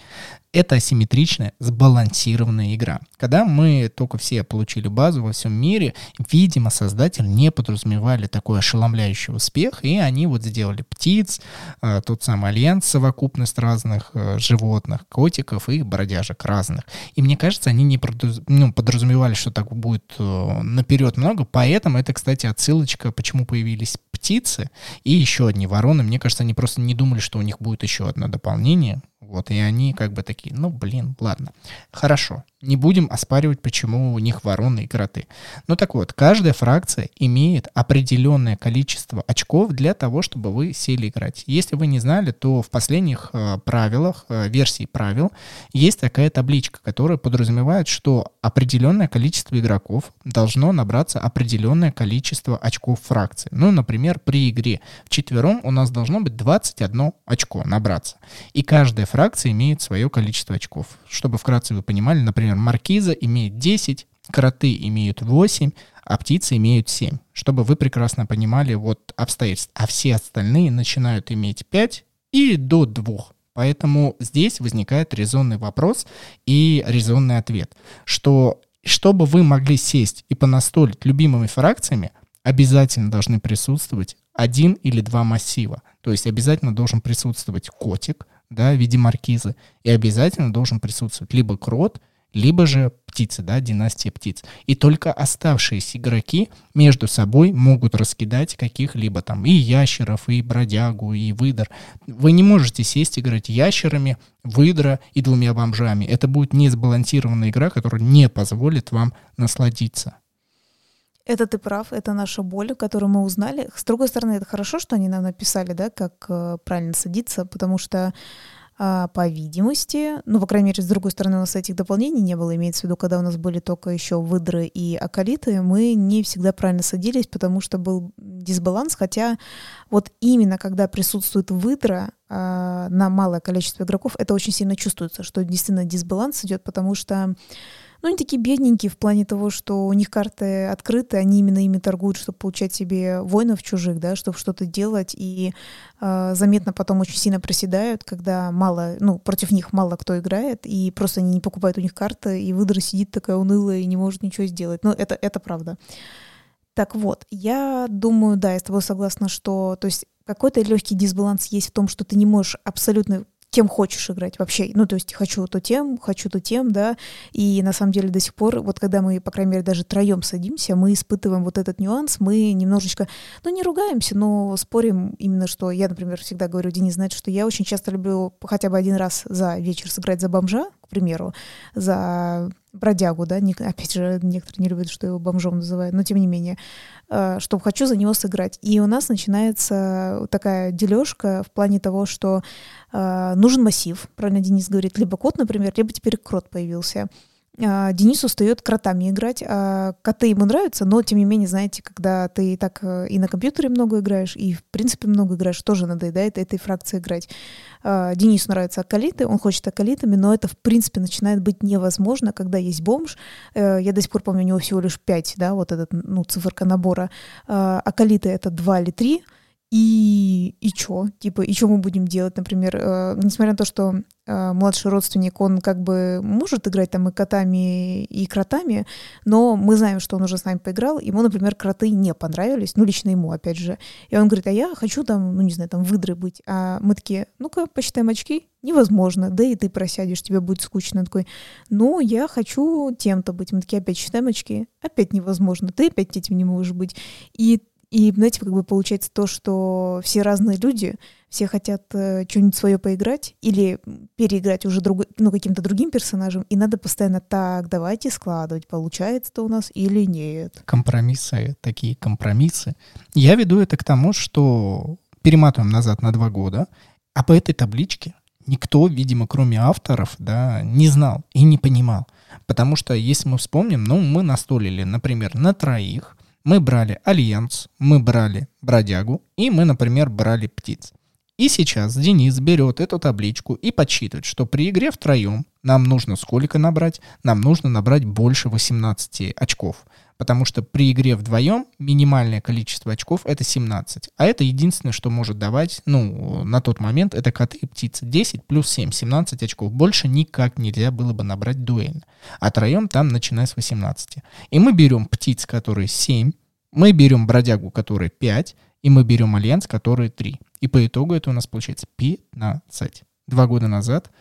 Это асимметричная, сбалансированная игра. Когда мы только все получили базу во всем мире, видимо, создатели не подразумевали такой ошеломляющий успех, и они вот сделали птиц, э, тот самый альянс, совокупность разных э, животных, котиков и бродяжек разных. И мне кажется, они не продуз- ну, подразумевали, что так будет э, наперед много, поэтому это, кстати, отсылочка, почему появились птицы и еще одни вороны. Мне кажется, они просто не думали, что у них будет еще одно дополнение. Вот, и они как бы такие, ну, блин, ладно, хорошо. Не будем оспаривать, почему у них вороны и кроты. Ну так вот, каждая фракция имеет определенное количество очков для того, чтобы вы сели играть. Если вы не знали, то в последних э, правилах, э, версии правил, есть такая табличка, которая подразумевает, что определенное количество игроков должно набраться определенное количество очков фракции. Ну, например, при игре в четвером у нас должно быть 21 очко набраться. И каждая фракция имеет свое количество очков. Чтобы вкратце вы понимали, например, маркиза имеет 10, кроты имеют 8, а птицы имеют 7. Чтобы вы прекрасно понимали вот обстоятельства. А все остальные начинают иметь 5 и до 2. Поэтому здесь возникает резонный вопрос и резонный ответ, что чтобы вы могли сесть и понастолить любимыми фракциями, обязательно должны присутствовать один или два массива. То есть обязательно должен присутствовать котик, да, в виде маркизы, и обязательно должен присутствовать либо крот, либо же птицы, да, династия птиц. И только оставшиеся игроки между собой могут раскидать каких-либо там и ящеров, и бродягу, и выдр. Вы не можете сесть играть ящерами, выдра и двумя бомжами. Это будет несбалансированная игра, которая не позволит вам насладиться.
Это ты прав, это наша боль, которую мы узнали. С другой стороны, это хорошо, что они нам написали, да, как э, правильно садиться, потому что а, по видимости, ну, по крайней мере, с другой стороны, у нас этих дополнений не было, имеется в виду, когда у нас были только еще выдры и акалиты, мы не всегда правильно садились, потому что был дисбаланс, хотя вот именно когда присутствует выдра а, на малое количество игроков, это очень сильно чувствуется, что действительно дисбаланс идет, потому что ну, они такие бедненькие в плане того, что у них карты открыты, они именно ими торгуют, чтобы получать себе воинов чужих, да, чтобы что-то делать, и э, заметно потом очень сильно проседают, когда мало, ну, против них мало кто играет, и просто они не покупают у них карты, и выдра сидит такая унылая и не может ничего сделать. Ну, это, это правда. Так вот, я думаю, да, я с тобой согласна, что, то есть, какой-то легкий дисбаланс есть в том, что ты не можешь абсолютно кем хочешь играть вообще. Ну, то есть хочу то тем, хочу то тем, да. И на самом деле до сих пор, вот когда мы, по крайней мере, даже троем садимся, мы испытываем вот этот нюанс, мы немножечко, ну, не ругаемся, но спорим именно, что я, например, всегда говорю, Денис знает, что я очень часто люблю хотя бы один раз за вечер сыграть за бомжа, к примеру, за бродягу, да, опять же, некоторые не любят, что его бомжом называют, но тем не менее, что хочу за него сыграть. И у нас начинается такая дележка в плане того, что э, нужен массив, правильно Денис говорит, либо кот, например, либо теперь крот появился. А, Денис устает кротами играть. А коты ему нравятся, но тем не менее, знаете, когда ты так э, и на компьютере много играешь, и в принципе много играешь, тоже надоедает этой фракции играть. А, Денису нравятся акалиты, он хочет акалитами, но это в принципе начинает быть невозможно, когда есть бомж. Э, я до сих пор помню, у него всего лишь 5, да, вот этот, ну, циферка набора. А, акалиты это 2 или 3, и, и чё? Типа, и что мы будем делать, например? Э, несмотря на то, что э, младший родственник, он как бы может играть там и котами, и кротами, но мы знаем, что он уже с нами поиграл, ему, например, кроты не понравились, ну, лично ему, опять же. И он говорит, а я хочу там, ну, не знаю, там, выдры быть. А мы такие, ну-ка, посчитаем очки. Невозможно, да и ты просядешь, тебе будет скучно. Он такой, ну, я хочу тем-то быть. Мы такие, опять считаем очки. Опять невозможно, ты опять этим не можешь быть. И и, знаете, как бы получается то, что все разные люди, все хотят э, что-нибудь свое поиграть или переиграть уже друг, ну, каким-то другим персонажем, и надо постоянно так, давайте складывать, получается-то у нас или нет.
Компромиссы, такие компромиссы. Я веду это к тому, что перематываем назад на два года, а по этой табличке никто, видимо, кроме авторов, да, не знал и не понимал. Потому что, если мы вспомним, ну, мы настолили, например, на троих, мы брали Альянс, мы брали Бродягу, и мы, например, брали Птиц. И сейчас Денис берет эту табличку и подсчитывает, что при игре втроем нам нужно сколько набрать? Нам нужно набрать больше 18 очков потому что при игре вдвоем минимальное количество очков это 17. А это единственное, что может давать, ну, на тот момент, это коты и птицы. 10 плюс 7, 17 очков. Больше никак нельзя было бы набрать дуэльно. А троем там начиная с 18. И мы берем птиц, которые 7, мы берем бродягу, который 5, и мы берем альянс, который 3. И по итогу это у нас получается 15. Два года назад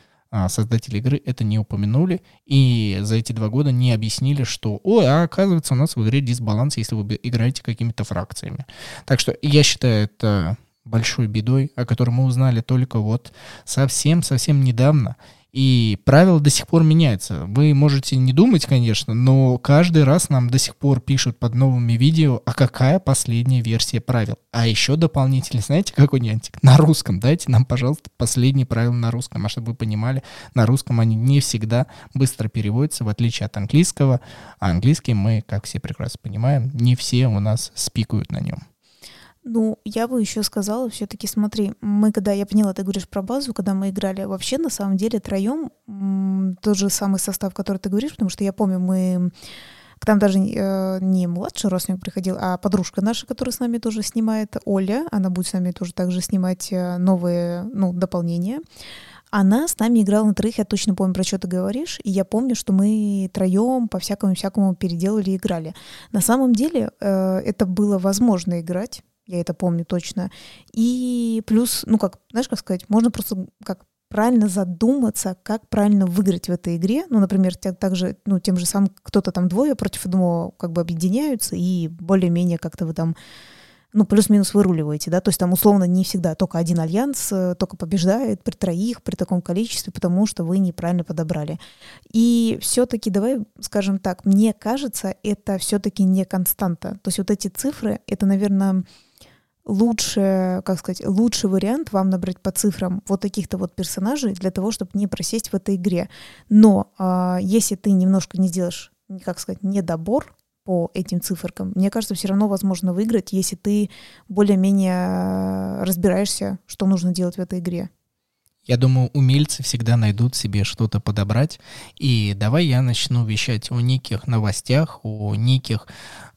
создатели игры это не упомянули, и за эти два года не объяснили, что, ой, а оказывается у нас в игре дисбаланс, если вы играете какими-то фракциями. Так что я считаю это большой бедой, о которой мы узнали только вот совсем-совсем недавно. И правила до сих пор меняются. Вы можете не думать, конечно, но каждый раз нам до сих пор пишут под новыми видео, а какая последняя версия правил. А еще дополнительно, знаете, какой нюансик? На русском дайте нам, пожалуйста, последние правила на русском. А чтобы вы понимали, на русском они не всегда быстро переводятся, в отличие от английского. А английский мы, как все прекрасно понимаем, не все у нас спикают на нем.
Ну, я бы еще сказала, все-таки смотри, мы когда, я поняла, ты говоришь про базу, когда мы играли, вообще на самом деле троем тот же самый состав, который ты говоришь, потому что я помню, мы к нам даже э, не младший родственник приходил, а подружка наша, которая с нами тоже снимает, Оля, она будет с нами тоже также снимать э, новые, ну, дополнения. Она с нами играла на троих, я точно помню, про что ты говоришь, и я помню, что мы троем по всякому-всякому переделали и играли. На самом деле э, это было возможно играть, я это помню точно. И плюс, ну как, знаешь, как сказать, можно просто как правильно задуматься, как правильно выиграть в этой игре. Ну, например, также, ну, тем же самым кто-то там двое против одного как бы объединяются, и более-менее как-то вы там ну, плюс-минус выруливаете, да, то есть там условно не всегда только один альянс э, только побеждает при троих, при таком количестве, потому что вы неправильно подобрали. И все-таки, давай скажем так, мне кажется, это все-таки не константа. То есть вот эти цифры, это, наверное, лучше, как сказать, лучший вариант вам набрать по цифрам вот таких-то вот персонажей для того, чтобы не просесть в этой игре. Но э, если ты немножко не сделаешь, как сказать, недобор по этим циферкам, мне кажется, все равно возможно выиграть, если ты более-менее разбираешься, что нужно делать в этой игре.
Я думаю, умельцы всегда найдут себе что-то подобрать. И давай я начну вещать о неких новостях, о неких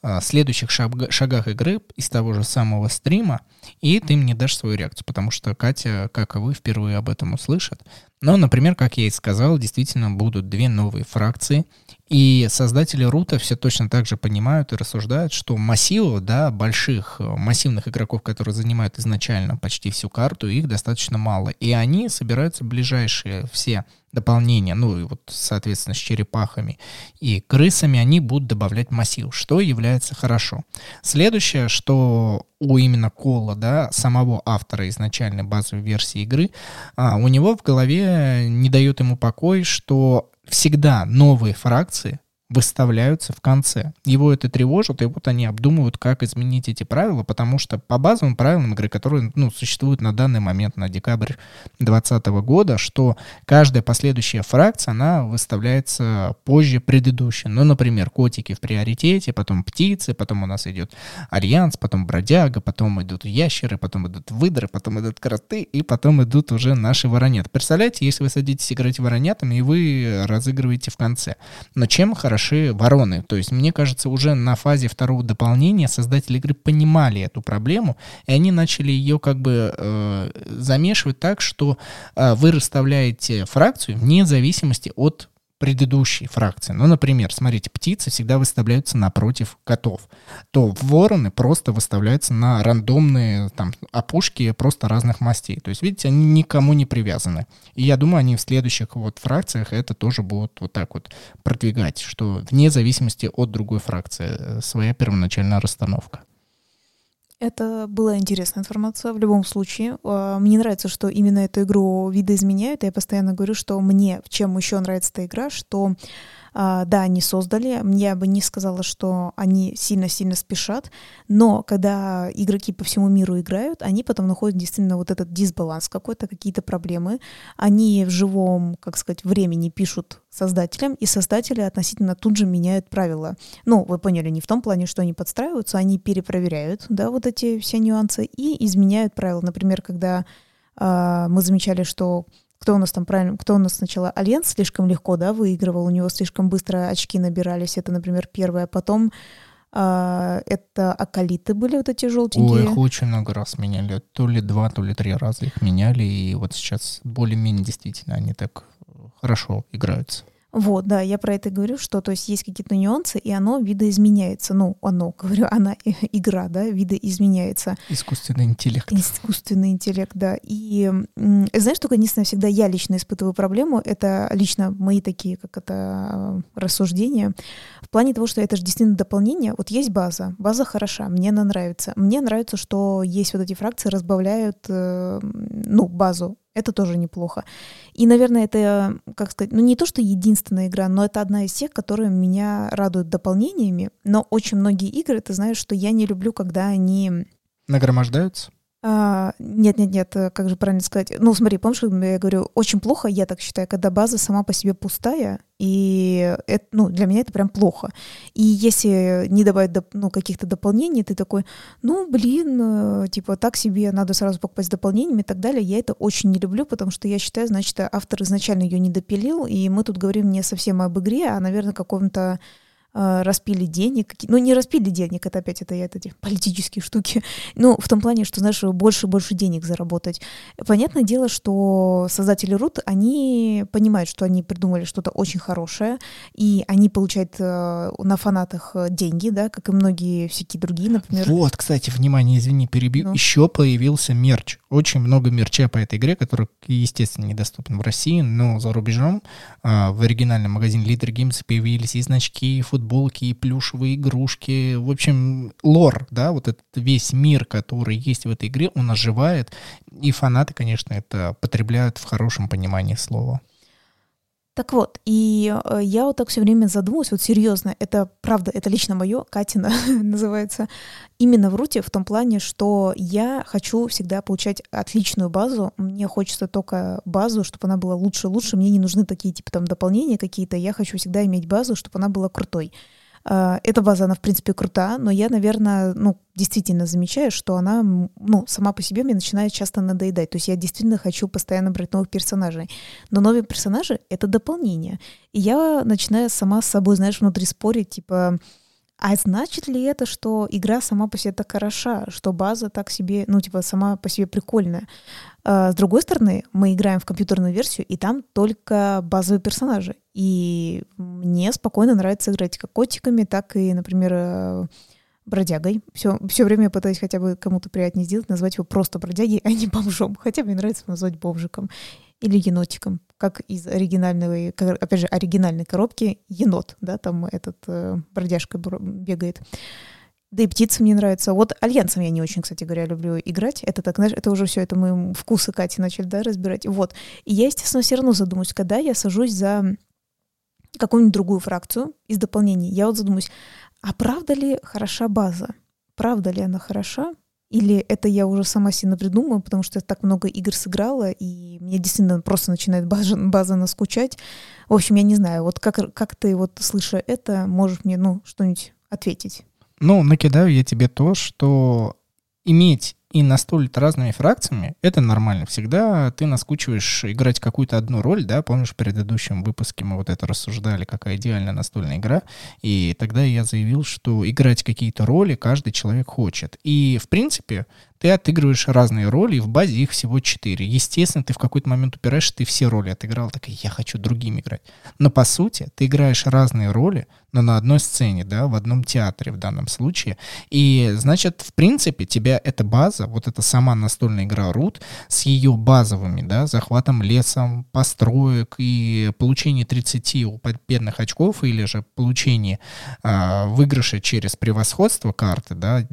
э, следующих шаг, шагах игры из того же самого стрима, и ты мне дашь свою реакцию, потому что Катя, как и вы, впервые об этом услышат. Но, например, как я и сказал, действительно будут две новые фракции, И создатели рута все точно так же понимают и рассуждают, что массивов, да, больших, массивных игроков, которые занимают изначально почти всю карту, их достаточно мало. И они собираются ближайшие все дополнения, ну и вот, соответственно, с черепахами и крысами, они будут добавлять массив, что является хорошо. Следующее, что у именно Кола, да, самого автора изначальной базовой версии игры, а, у него в голове не дает ему покой, что всегда новые фракции выставляются в конце. Его это тревожит, и вот они обдумывают, как изменить эти правила, потому что по базовым правилам игры, которые ну, существуют на данный момент, на декабрь 2020 года, что каждая последующая фракция, она выставляется позже предыдущей. Ну, например, котики в приоритете, потом птицы, потом у нас идет альянс, потом бродяга, потом идут ящеры, потом идут выдры, потом идут кроты, и потом идут уже наши воронят. Представляете, если вы садитесь играть воронятами, и вы разыгрываете в конце. Но чем хорошо хороши вороны. То есть, мне кажется, уже на фазе второго дополнения создатели игры понимали эту проблему, и они начали ее как бы э, замешивать так, что э, вы расставляете фракцию вне зависимости от предыдущей фракции. Ну, например, смотрите, птицы всегда выставляются напротив котов. То вороны просто выставляются на рандомные там опушки просто разных мастей. То есть, видите, они никому не привязаны. И я думаю, они в следующих вот фракциях это тоже будут вот так вот продвигать, что вне зависимости от другой фракции э, своя первоначальная расстановка.
Это была интересная информация в любом случае. А, мне нравится, что именно эту игру видоизменяют. Я постоянно говорю, что мне чем еще нравится эта игра, что да, они создали. Я бы не сказала, что они сильно-сильно спешат, но когда игроки по всему миру играют, они потом находят действительно вот этот дисбаланс какой-то, какие-то проблемы. Они в живом, как сказать, времени пишут создателям, и создатели относительно тут же меняют правила. Ну, вы поняли, не в том плане, что они подстраиваются, они перепроверяют, да, вот эти все нюансы и изменяют правила. Например, когда э, мы замечали, что кто у нас там правильно, кто у нас сначала Альянс слишком легко, да, выигрывал, у него слишком быстро очки набирались, это, например, первое. Потом а, это акалиты были вот эти желтенькие.
Ой, их очень много раз меняли. То ли два, то ли три раза их меняли, и вот сейчас более-менее действительно они так хорошо играются.
Вот, да, я про это говорю, что то есть есть какие-то нюансы, и оно видоизменяется. Ну, оно, говорю, она игра, да, видоизменяется.
Искусственный интеллект.
Искусственный интеллект, да. И знаешь, только единственное, всегда я лично испытываю проблему, это лично мои такие, как это, рассуждения, в плане того, что это же действительно дополнение. Вот есть база, база хороша, мне она нравится. Мне нравится, что есть вот эти фракции, разбавляют, э, ну, базу это тоже неплохо. И, наверное, это, как сказать, ну не то, что единственная игра, но это одна из тех, которые меня радуют дополнениями. Но очень многие игры, ты знаешь, что я не люблю, когда они...
Нагромождаются?
А, нет, нет, нет, э, как же правильно сказать? Ну, смотри, помнишь, я говорю, очень плохо, я так считаю, когда база сама по себе пустая, и это, ну, для меня это прям плохо. И если не добавить ну, каких-то дополнений, ты такой, ну, блин, э, типа, так себе, надо сразу покупать с дополнениями и так далее. Я это очень не люблю, потому что я считаю, значит, автор изначально ее не допилил, и мы тут говорим не совсем об игре, а, наверное, каком-то распили денег. Ну, не распили денег, это опять это, это эти политические штуки. Ну, в том плане, что, знаешь, больше и больше денег заработать. Понятное дело, что создатели Рут, они понимают, что они придумали что-то очень хорошее, и они получают э, на фанатах э, деньги, да, как и многие всякие другие, например.
Вот, кстати, внимание, извини, перебью. Ну. Еще появился мерч. Очень много мерча по этой игре, который, естественно, недоступен в России, но за рубежом э, в оригинальном магазине Leader Games появились и значки, и футбол, футболки, и плюшевые игрушки. В общем, лор, да, вот этот весь мир, который есть в этой игре, он оживает. И фанаты, конечно, это потребляют в хорошем понимании слова.
Так вот, и э, я вот так все время задумываюсь, вот серьезно, это правда, это лично мое, Катина называется, именно в руте в том плане, что я хочу всегда получать отличную базу, мне хочется только базу, чтобы она была лучше-лучше, мне не нужны такие типа там дополнения какие-то, я хочу всегда иметь базу, чтобы она была крутой. А, эта база, она, в принципе, крута, но я, наверное, ну, действительно замечаю, что она, ну, сама по себе мне начинает часто надоедать. То есть я действительно хочу постоянно брать новых персонажей. Но новые персонажи — это дополнение. И я начинаю сама с собой, знаешь, внутри спорить, типа, А значит ли это, что игра сама по себе так хороша, что база так себе, ну, типа, сама по себе прикольная? А, с другой стороны, мы играем в компьютерную версию, и там только базовые персонажи. И мне спокойно нравится играть как котиками, так и, например, э, бродягой. Все, все время пытаюсь хотя бы кому-то приятнее сделать, назвать его просто бродягой, а не бомжом. Хотя мне нравится назвать бомжиком или енотиком, как из оригинальной, опять же, оригинальной коробки енот, да, там этот э, бродяжка бегает. Да и птицы мне нравятся. Вот альянсом я не очень, кстати говоря, люблю играть. Это так, знаешь, это уже все, это мы вкусы Кати начали, да, разбирать. Вот. И я, естественно, все равно задумаюсь, когда я сажусь за какую-нибудь другую фракцию из дополнений, я вот задумаюсь, а правда ли хороша база? Правда ли она хороша? Или это я уже сама себе придумаю, потому что я так много игр сыграла, и мне действительно просто начинает база, база наскучать. В общем, я не знаю, вот как, как ты, вот слыша это, можешь мне, ну, что-нибудь ответить?
Ну, накидаю я тебе то, что иметь и настолить разными фракциями, это нормально. Всегда ты наскучиваешь играть какую-то одну роль, да, помнишь, в предыдущем выпуске мы вот это рассуждали, какая идеальная настольная игра, и тогда я заявил, что играть какие-то роли каждый человек хочет. И, в принципе, ты отыгрываешь разные роли, и в базе их всего четыре. Естественно, ты в какой-то момент упираешь, ты все роли отыграл, так я хочу другими играть. Но по сути, ты играешь разные роли, но на одной сцене, да, в одном театре в данном случае. И, значит, в принципе, тебя эта база, вот эта сама настольная игра Root с ее базовыми, да, захватом лесом, построек и получение 30 у победных очков или же получение э, выигрыша через превосходство карты, да,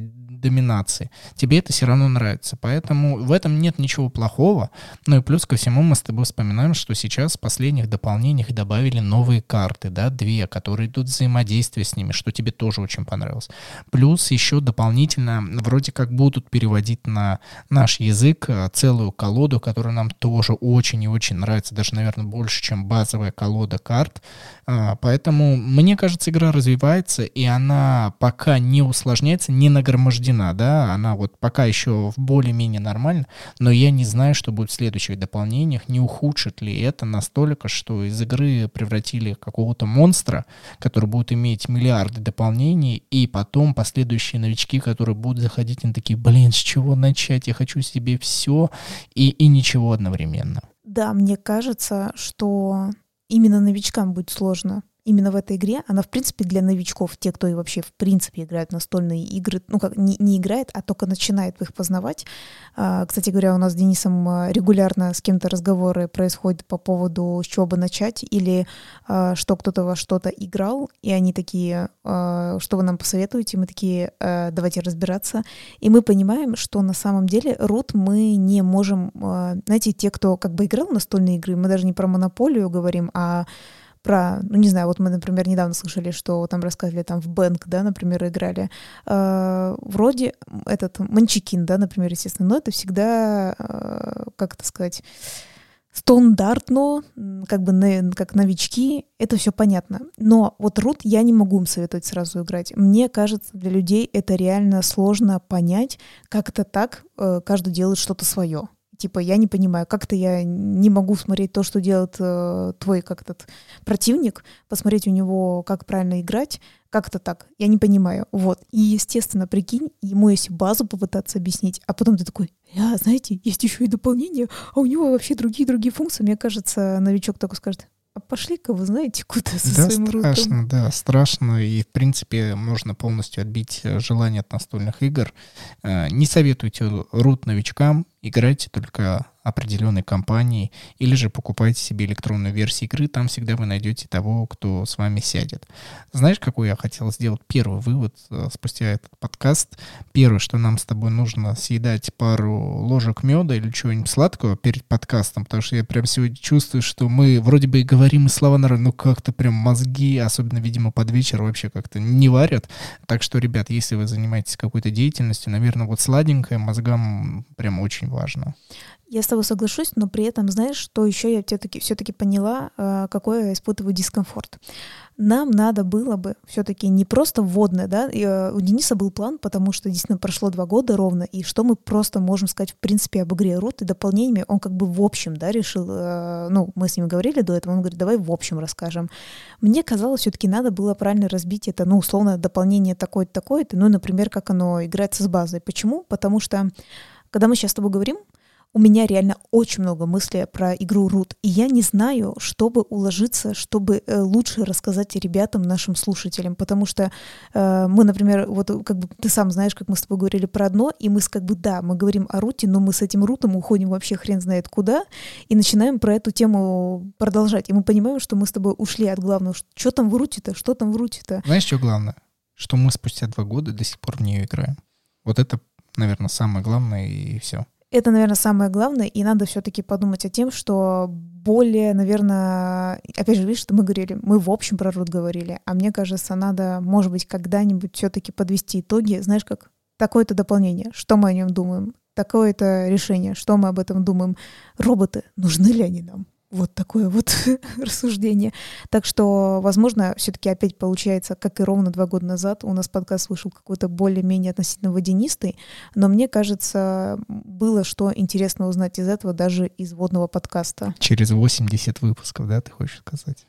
доминации, тебе это все равно нравится. Поэтому в этом нет ничего плохого. Ну и плюс ко всему мы с тобой вспоминаем, что сейчас в последних дополнениях добавили новые карты, да, две, которые идут взаимодействие с ними, что тебе тоже очень понравилось. Плюс еще дополнительно вроде как будут переводить на наш язык э, целую колоду, которая нам тоже очень и очень нравится, даже, наверное, больше, чем базовая колода карт. А, поэтому, мне кажется, игра развивается, и она пока не усложняется, не нагромождена проведена, да, она вот пока еще более-менее нормально, но я не знаю, что будет в следующих дополнениях, не ухудшит ли это настолько, что из игры превратили какого-то монстра, который будет иметь миллиарды дополнений, и потом последующие новички, которые будут заходить, они такие, блин, с чего начать, я хочу себе все и, и ничего одновременно.
Да, мне кажется, что именно новичкам будет сложно именно в этой игре, она, в принципе, для новичков, те, кто и вообще, в принципе, играет в настольные игры, ну, как не, не играет, а только начинает их познавать. А, кстати говоря, у нас с Денисом а, регулярно с кем-то разговоры происходят по поводу, с чего бы начать, или а, что кто-то во что-то играл, и они такие, а, что вы нам посоветуете? Мы такие, а, давайте разбираться. И мы понимаем, что на самом деле рут мы не можем, а, знаете, те, кто как бы играл в настольные игры, мы даже не про монополию говорим, а про, ну не знаю, вот мы, например, недавно слышали, что там рассказывали там в Бэнк, да, например, играли. Э, вроде этот Манчикин, да, например, естественно, но это всегда, э, как это сказать, стандартно, как бы на, как новички, это все понятно. Но вот Рут я не могу им советовать сразу играть. Мне кажется, для людей это реально сложно понять, как это так, э, каждый делает что-то свое. Типа, я не понимаю, как-то я не могу смотреть то, что делает э, твой как этот противник, посмотреть у него, как правильно играть, как-то так. Я не понимаю. Вот. И, естественно, прикинь, ему если базу попытаться объяснить, а потом ты такой, а, знаете, есть еще и дополнение, а у него вообще другие-другие функции. Мне кажется, новичок такой скажет, а пошли-ка вы знаете куда со
да,
своим
страшно,
рутом.
да, страшно. И, в принципе, можно полностью отбить э, желание от настольных игр. Э, не советуйте рут новичкам, играйте только определенной компании, или же покупайте себе электронную версию игры, там всегда вы найдете того, кто с вами сядет. Знаешь, какой я хотел сделать первый вывод э, спустя этот подкаст? Первое, что нам с тобой нужно съедать пару ложек меда или чего-нибудь сладкого перед подкастом, потому что я прям сегодня чувствую, что мы вроде бы и говорим и слова на но как-то прям мозги, особенно, видимо, под вечер вообще как-то не варят. Так что, ребят, если вы занимаетесь какой-то деятельностью, наверное, вот сладенькое мозгам прям очень важно.
Я с тобой соглашусь, но при этом, знаешь, что еще я все-таки все-таки поняла, э, какой я испытываю дискомфорт. Нам надо было бы все-таки не просто вводное, да, и, э, у Дениса был план, потому что действительно прошло два года ровно, и что мы просто можем сказать в принципе об игре Рут и дополнениями, он как бы в общем, да, решил, э, ну, мы с ним говорили до этого, он говорит, давай в общем расскажем. Мне казалось, все-таки надо было правильно разбить это, ну, условно, дополнение такое-то, такое-то, ну, например, как оно играется с базой. Почему? Потому что когда мы сейчас с тобой говорим, у меня реально очень много мыслей про игру Рут, и я не знаю, чтобы уложиться, чтобы э, лучше рассказать ребятам, нашим слушателям, потому что э, мы, например, вот как бы ты сам знаешь, как мы с тобой говорили про одно, и мы как бы, да, мы говорим о Руте, но мы с этим Рутом уходим вообще хрен знает куда, и начинаем про эту тему продолжать, и мы понимаем, что мы с тобой ушли от главного, что там в Руте-то, что там в Руте-то.
Знаешь, что главное? Что мы спустя два года до сих пор в нее играем. Вот это, наверное, самое главное, и все.
Это, наверное, самое главное, и надо все-таки подумать о тем, что более, наверное, опять же, видишь, что мы говорили, мы в общем про Рут говорили, а мне кажется, надо, может быть, когда-нибудь все-таки подвести итоги, знаешь, как такое-то дополнение, что мы о нем думаем, такое-то решение, что мы об этом думаем. Роботы, нужны ли они нам? Вот такое вот рассуждение. Так что, возможно, все-таки опять получается, как и ровно два года назад, у нас подкаст вышел какой-то более-менее относительно водянистый, но мне кажется, было что интересно узнать из этого даже из водного подкаста.
Через 80 выпусков, да, ты хочешь сказать?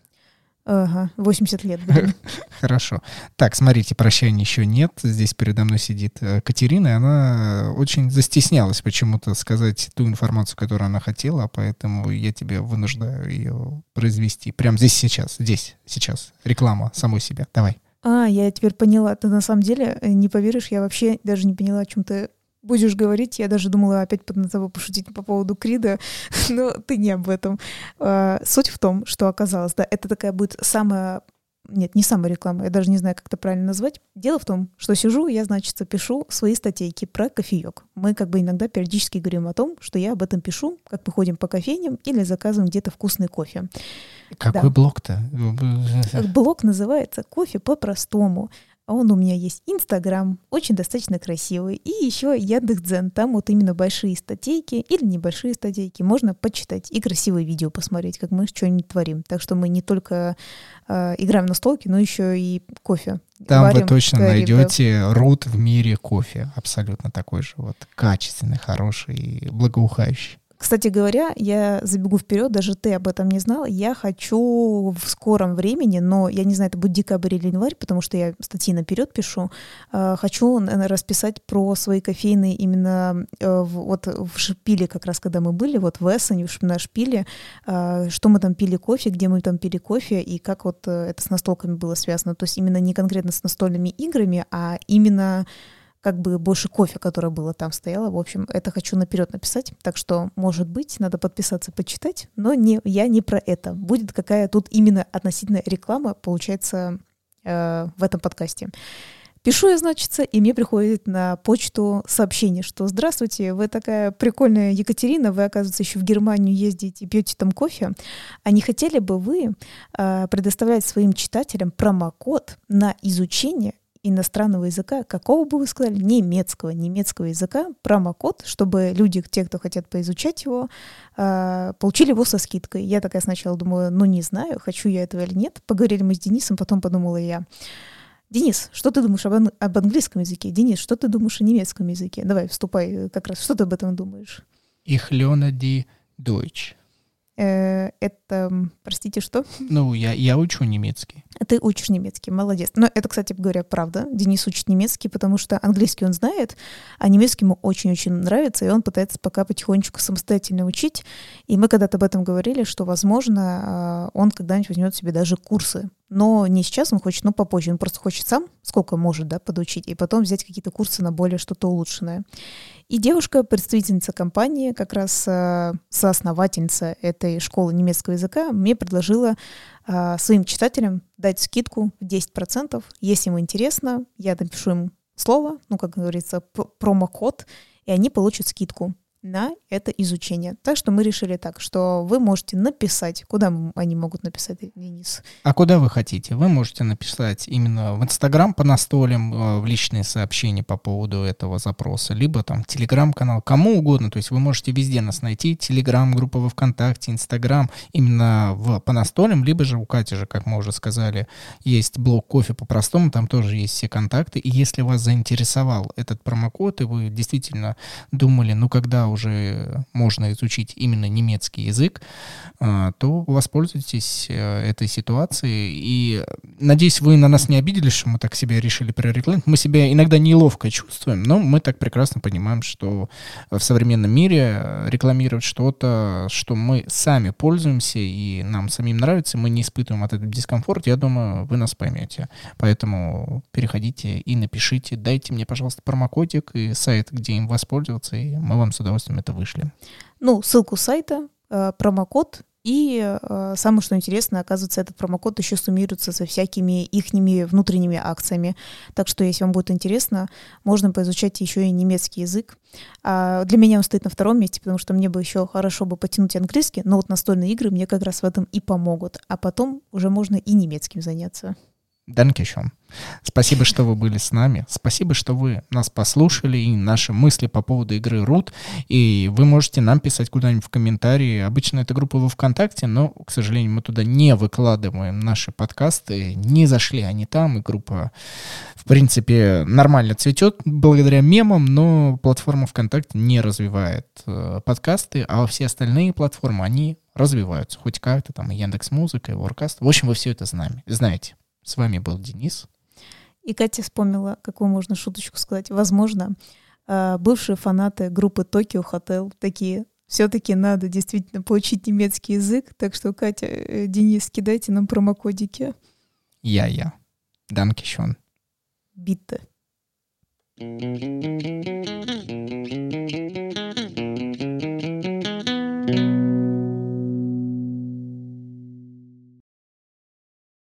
Ага, 80 лет.
Хорошо. Так, смотрите, прощания еще нет. Здесь передо мной сидит э, Катерина, и она очень застеснялась почему-то сказать ту информацию, которую она хотела, поэтому я тебя вынуждаю ее произвести. Прямо здесь сейчас, здесь, сейчас. Реклама самой себя. Давай.
А, я теперь поняла. Ты на самом деле э, не поверишь, я вообще даже не поняла, о чем ты будешь говорить, я даже думала опять под тобой пошутить по поводу Крида, но ты не об этом. А, суть в том, что оказалось, да, это такая будет самая нет, не самая реклама, я даже не знаю, как это правильно назвать. Дело в том, что сижу, я, значит, пишу свои статейки про кофеек. Мы как бы иногда периодически говорим о том, что я об этом пишу, как мы ходим по кофейням или заказываем где-то вкусный кофе.
Какой да. блог-то?
Блог называется «Кофе по-простому». А он у меня есть Инстаграм, очень достаточно красивый, и еще Яндекс.Дзен, там вот именно большие статейки или небольшие статейки, можно почитать и красивые видео посмотреть, как мы что-нибудь творим. Так что мы не только э, играем на столке, но еще и кофе.
Там варим вы точно найдете рут в мире кофе, абсолютно такой же вот качественный, хороший и благоухающий.
Кстати говоря, я забегу вперед, даже ты об этом не знал. Я хочу в скором времени, но я не знаю, это будет декабрь или январь, потому что я статьи наперед пишу. Э, хочу расписать про свои кофейные именно э, вот в Шпиле, как раз когда мы были, вот в Эссене, на Шпиле, э, что мы там пили кофе, где мы там пили кофе и как вот это с настолками было связано. То есть именно не конкретно с настольными играми, а именно как бы больше кофе, которое было там стояло. В общем, это хочу наперед написать. Так что, может быть, надо подписаться, почитать. Но не, я не про это. Будет какая тут именно относительно реклама, получается, э, в этом подкасте. Пишу я, значится, и мне приходит на почту сообщение, что «Здравствуйте, вы такая прикольная Екатерина, вы, оказывается, еще в Германию ездите, пьете там кофе. А не хотели бы вы э, предоставлять своим читателям промокод на изучение иностранного языка, какого бы вы сказали, немецкого, немецкого языка, промокод, чтобы люди, те, кто хотят поизучать его, а, получили его со скидкой. Я такая сначала думала, ну не знаю, хочу я этого или нет. Поговорили мы с Денисом, потом подумала я, Денис, что ты думаешь об, об английском языке? Денис, что ты думаешь о немецком языке? Давай, вступай как раз. Что ты об этом думаешь?
Ich lerne die Deutsch.
Э, это, простите, что?
Ну, я, я учу немецкий.
Ты учишь немецкий, молодец. Но это, кстати говоря, правда. Денис учит немецкий, потому что английский он знает, а немецкий ему очень-очень нравится, и он пытается пока потихонечку самостоятельно учить. И мы когда-то об этом говорили, что, возможно, а, он когда-нибудь возьмет себе даже курсы. Но не сейчас он хочет, но попозже. Он просто хочет сам, сколько может, да, подучить, и потом взять какие-то курсы на более что-то улучшенное. И девушка, представительница компании, как раз э, соосновательница этой школы немецкого языка, мне предложила э, своим читателям дать скидку в 10%. Если им интересно, я напишу им слово, ну, как говорится, промокод, и они получат скидку на это изучение. Так что мы решили так, что вы можете написать, куда они могут написать, Денис?
А куда вы хотите? Вы можете написать именно в Инстаграм по настолям, э, в личные сообщения по поводу этого запроса, либо там Телеграм-канал, кому угодно. То есть вы можете везде нас найти, Телеграм, группа во Вконтакте, Инстаграм, именно в по настолям, либо же у Кати же, как мы уже сказали, есть блог кофе по-простому, там тоже есть все контакты. И если вас заинтересовал этот промокод, и вы действительно думали, ну когда уже можно изучить именно немецкий язык, а, то воспользуйтесь э, этой ситуацией. И надеюсь, вы на нас не обиделись, что мы так себя решили прорекламировать. Мы себя иногда неловко чувствуем, но мы так прекрасно понимаем, что в современном мире рекламировать что-то, что мы сами пользуемся и нам самим нравится, мы не испытываем от этого дискомфорт, я думаю, вы нас поймете. Поэтому переходите и напишите, дайте мне, пожалуйста, промокодик и сайт, где им воспользоваться, и мы вам с удовольствием это вышлем.
Ну, ссылку сайта, э, промокод и э, самое что интересно, оказывается, этот промокод еще суммируется со всякими ихними внутренними акциями. Так что, если вам будет интересно, можно поизучать еще и немецкий язык. А для меня он стоит на втором месте, потому что мне бы еще хорошо бы потянуть английский, но вот настольные игры мне как раз в этом и помогут. А потом уже можно и немецким заняться.
Данкишон. Спасибо, что вы были с нами. Спасибо, что вы нас послушали и наши мысли по поводу игры Root. И вы можете нам писать куда-нибудь в комментарии. Обычно это группа во ВКонтакте, но, к сожалению, мы туда не выкладываем наши подкасты. Не зашли они там, и группа, в принципе, нормально цветет благодаря мемам, но платформа ВКонтакте не развивает э, подкасты, а все остальные платформы, они развиваются. Хоть как-то там Яндекс Музыка, и Воркаст. В общем, вы все это знаете. С вами был Денис.
И Катя вспомнила, какую можно шуточку сказать. Возможно, а, бывшие фанаты группы Токио Hotel такие, все-таки надо действительно получить немецкий язык, так что, Катя, э, Денис, кидайте нам промокодики.
Я-я. Данкишон.
Битте. thank you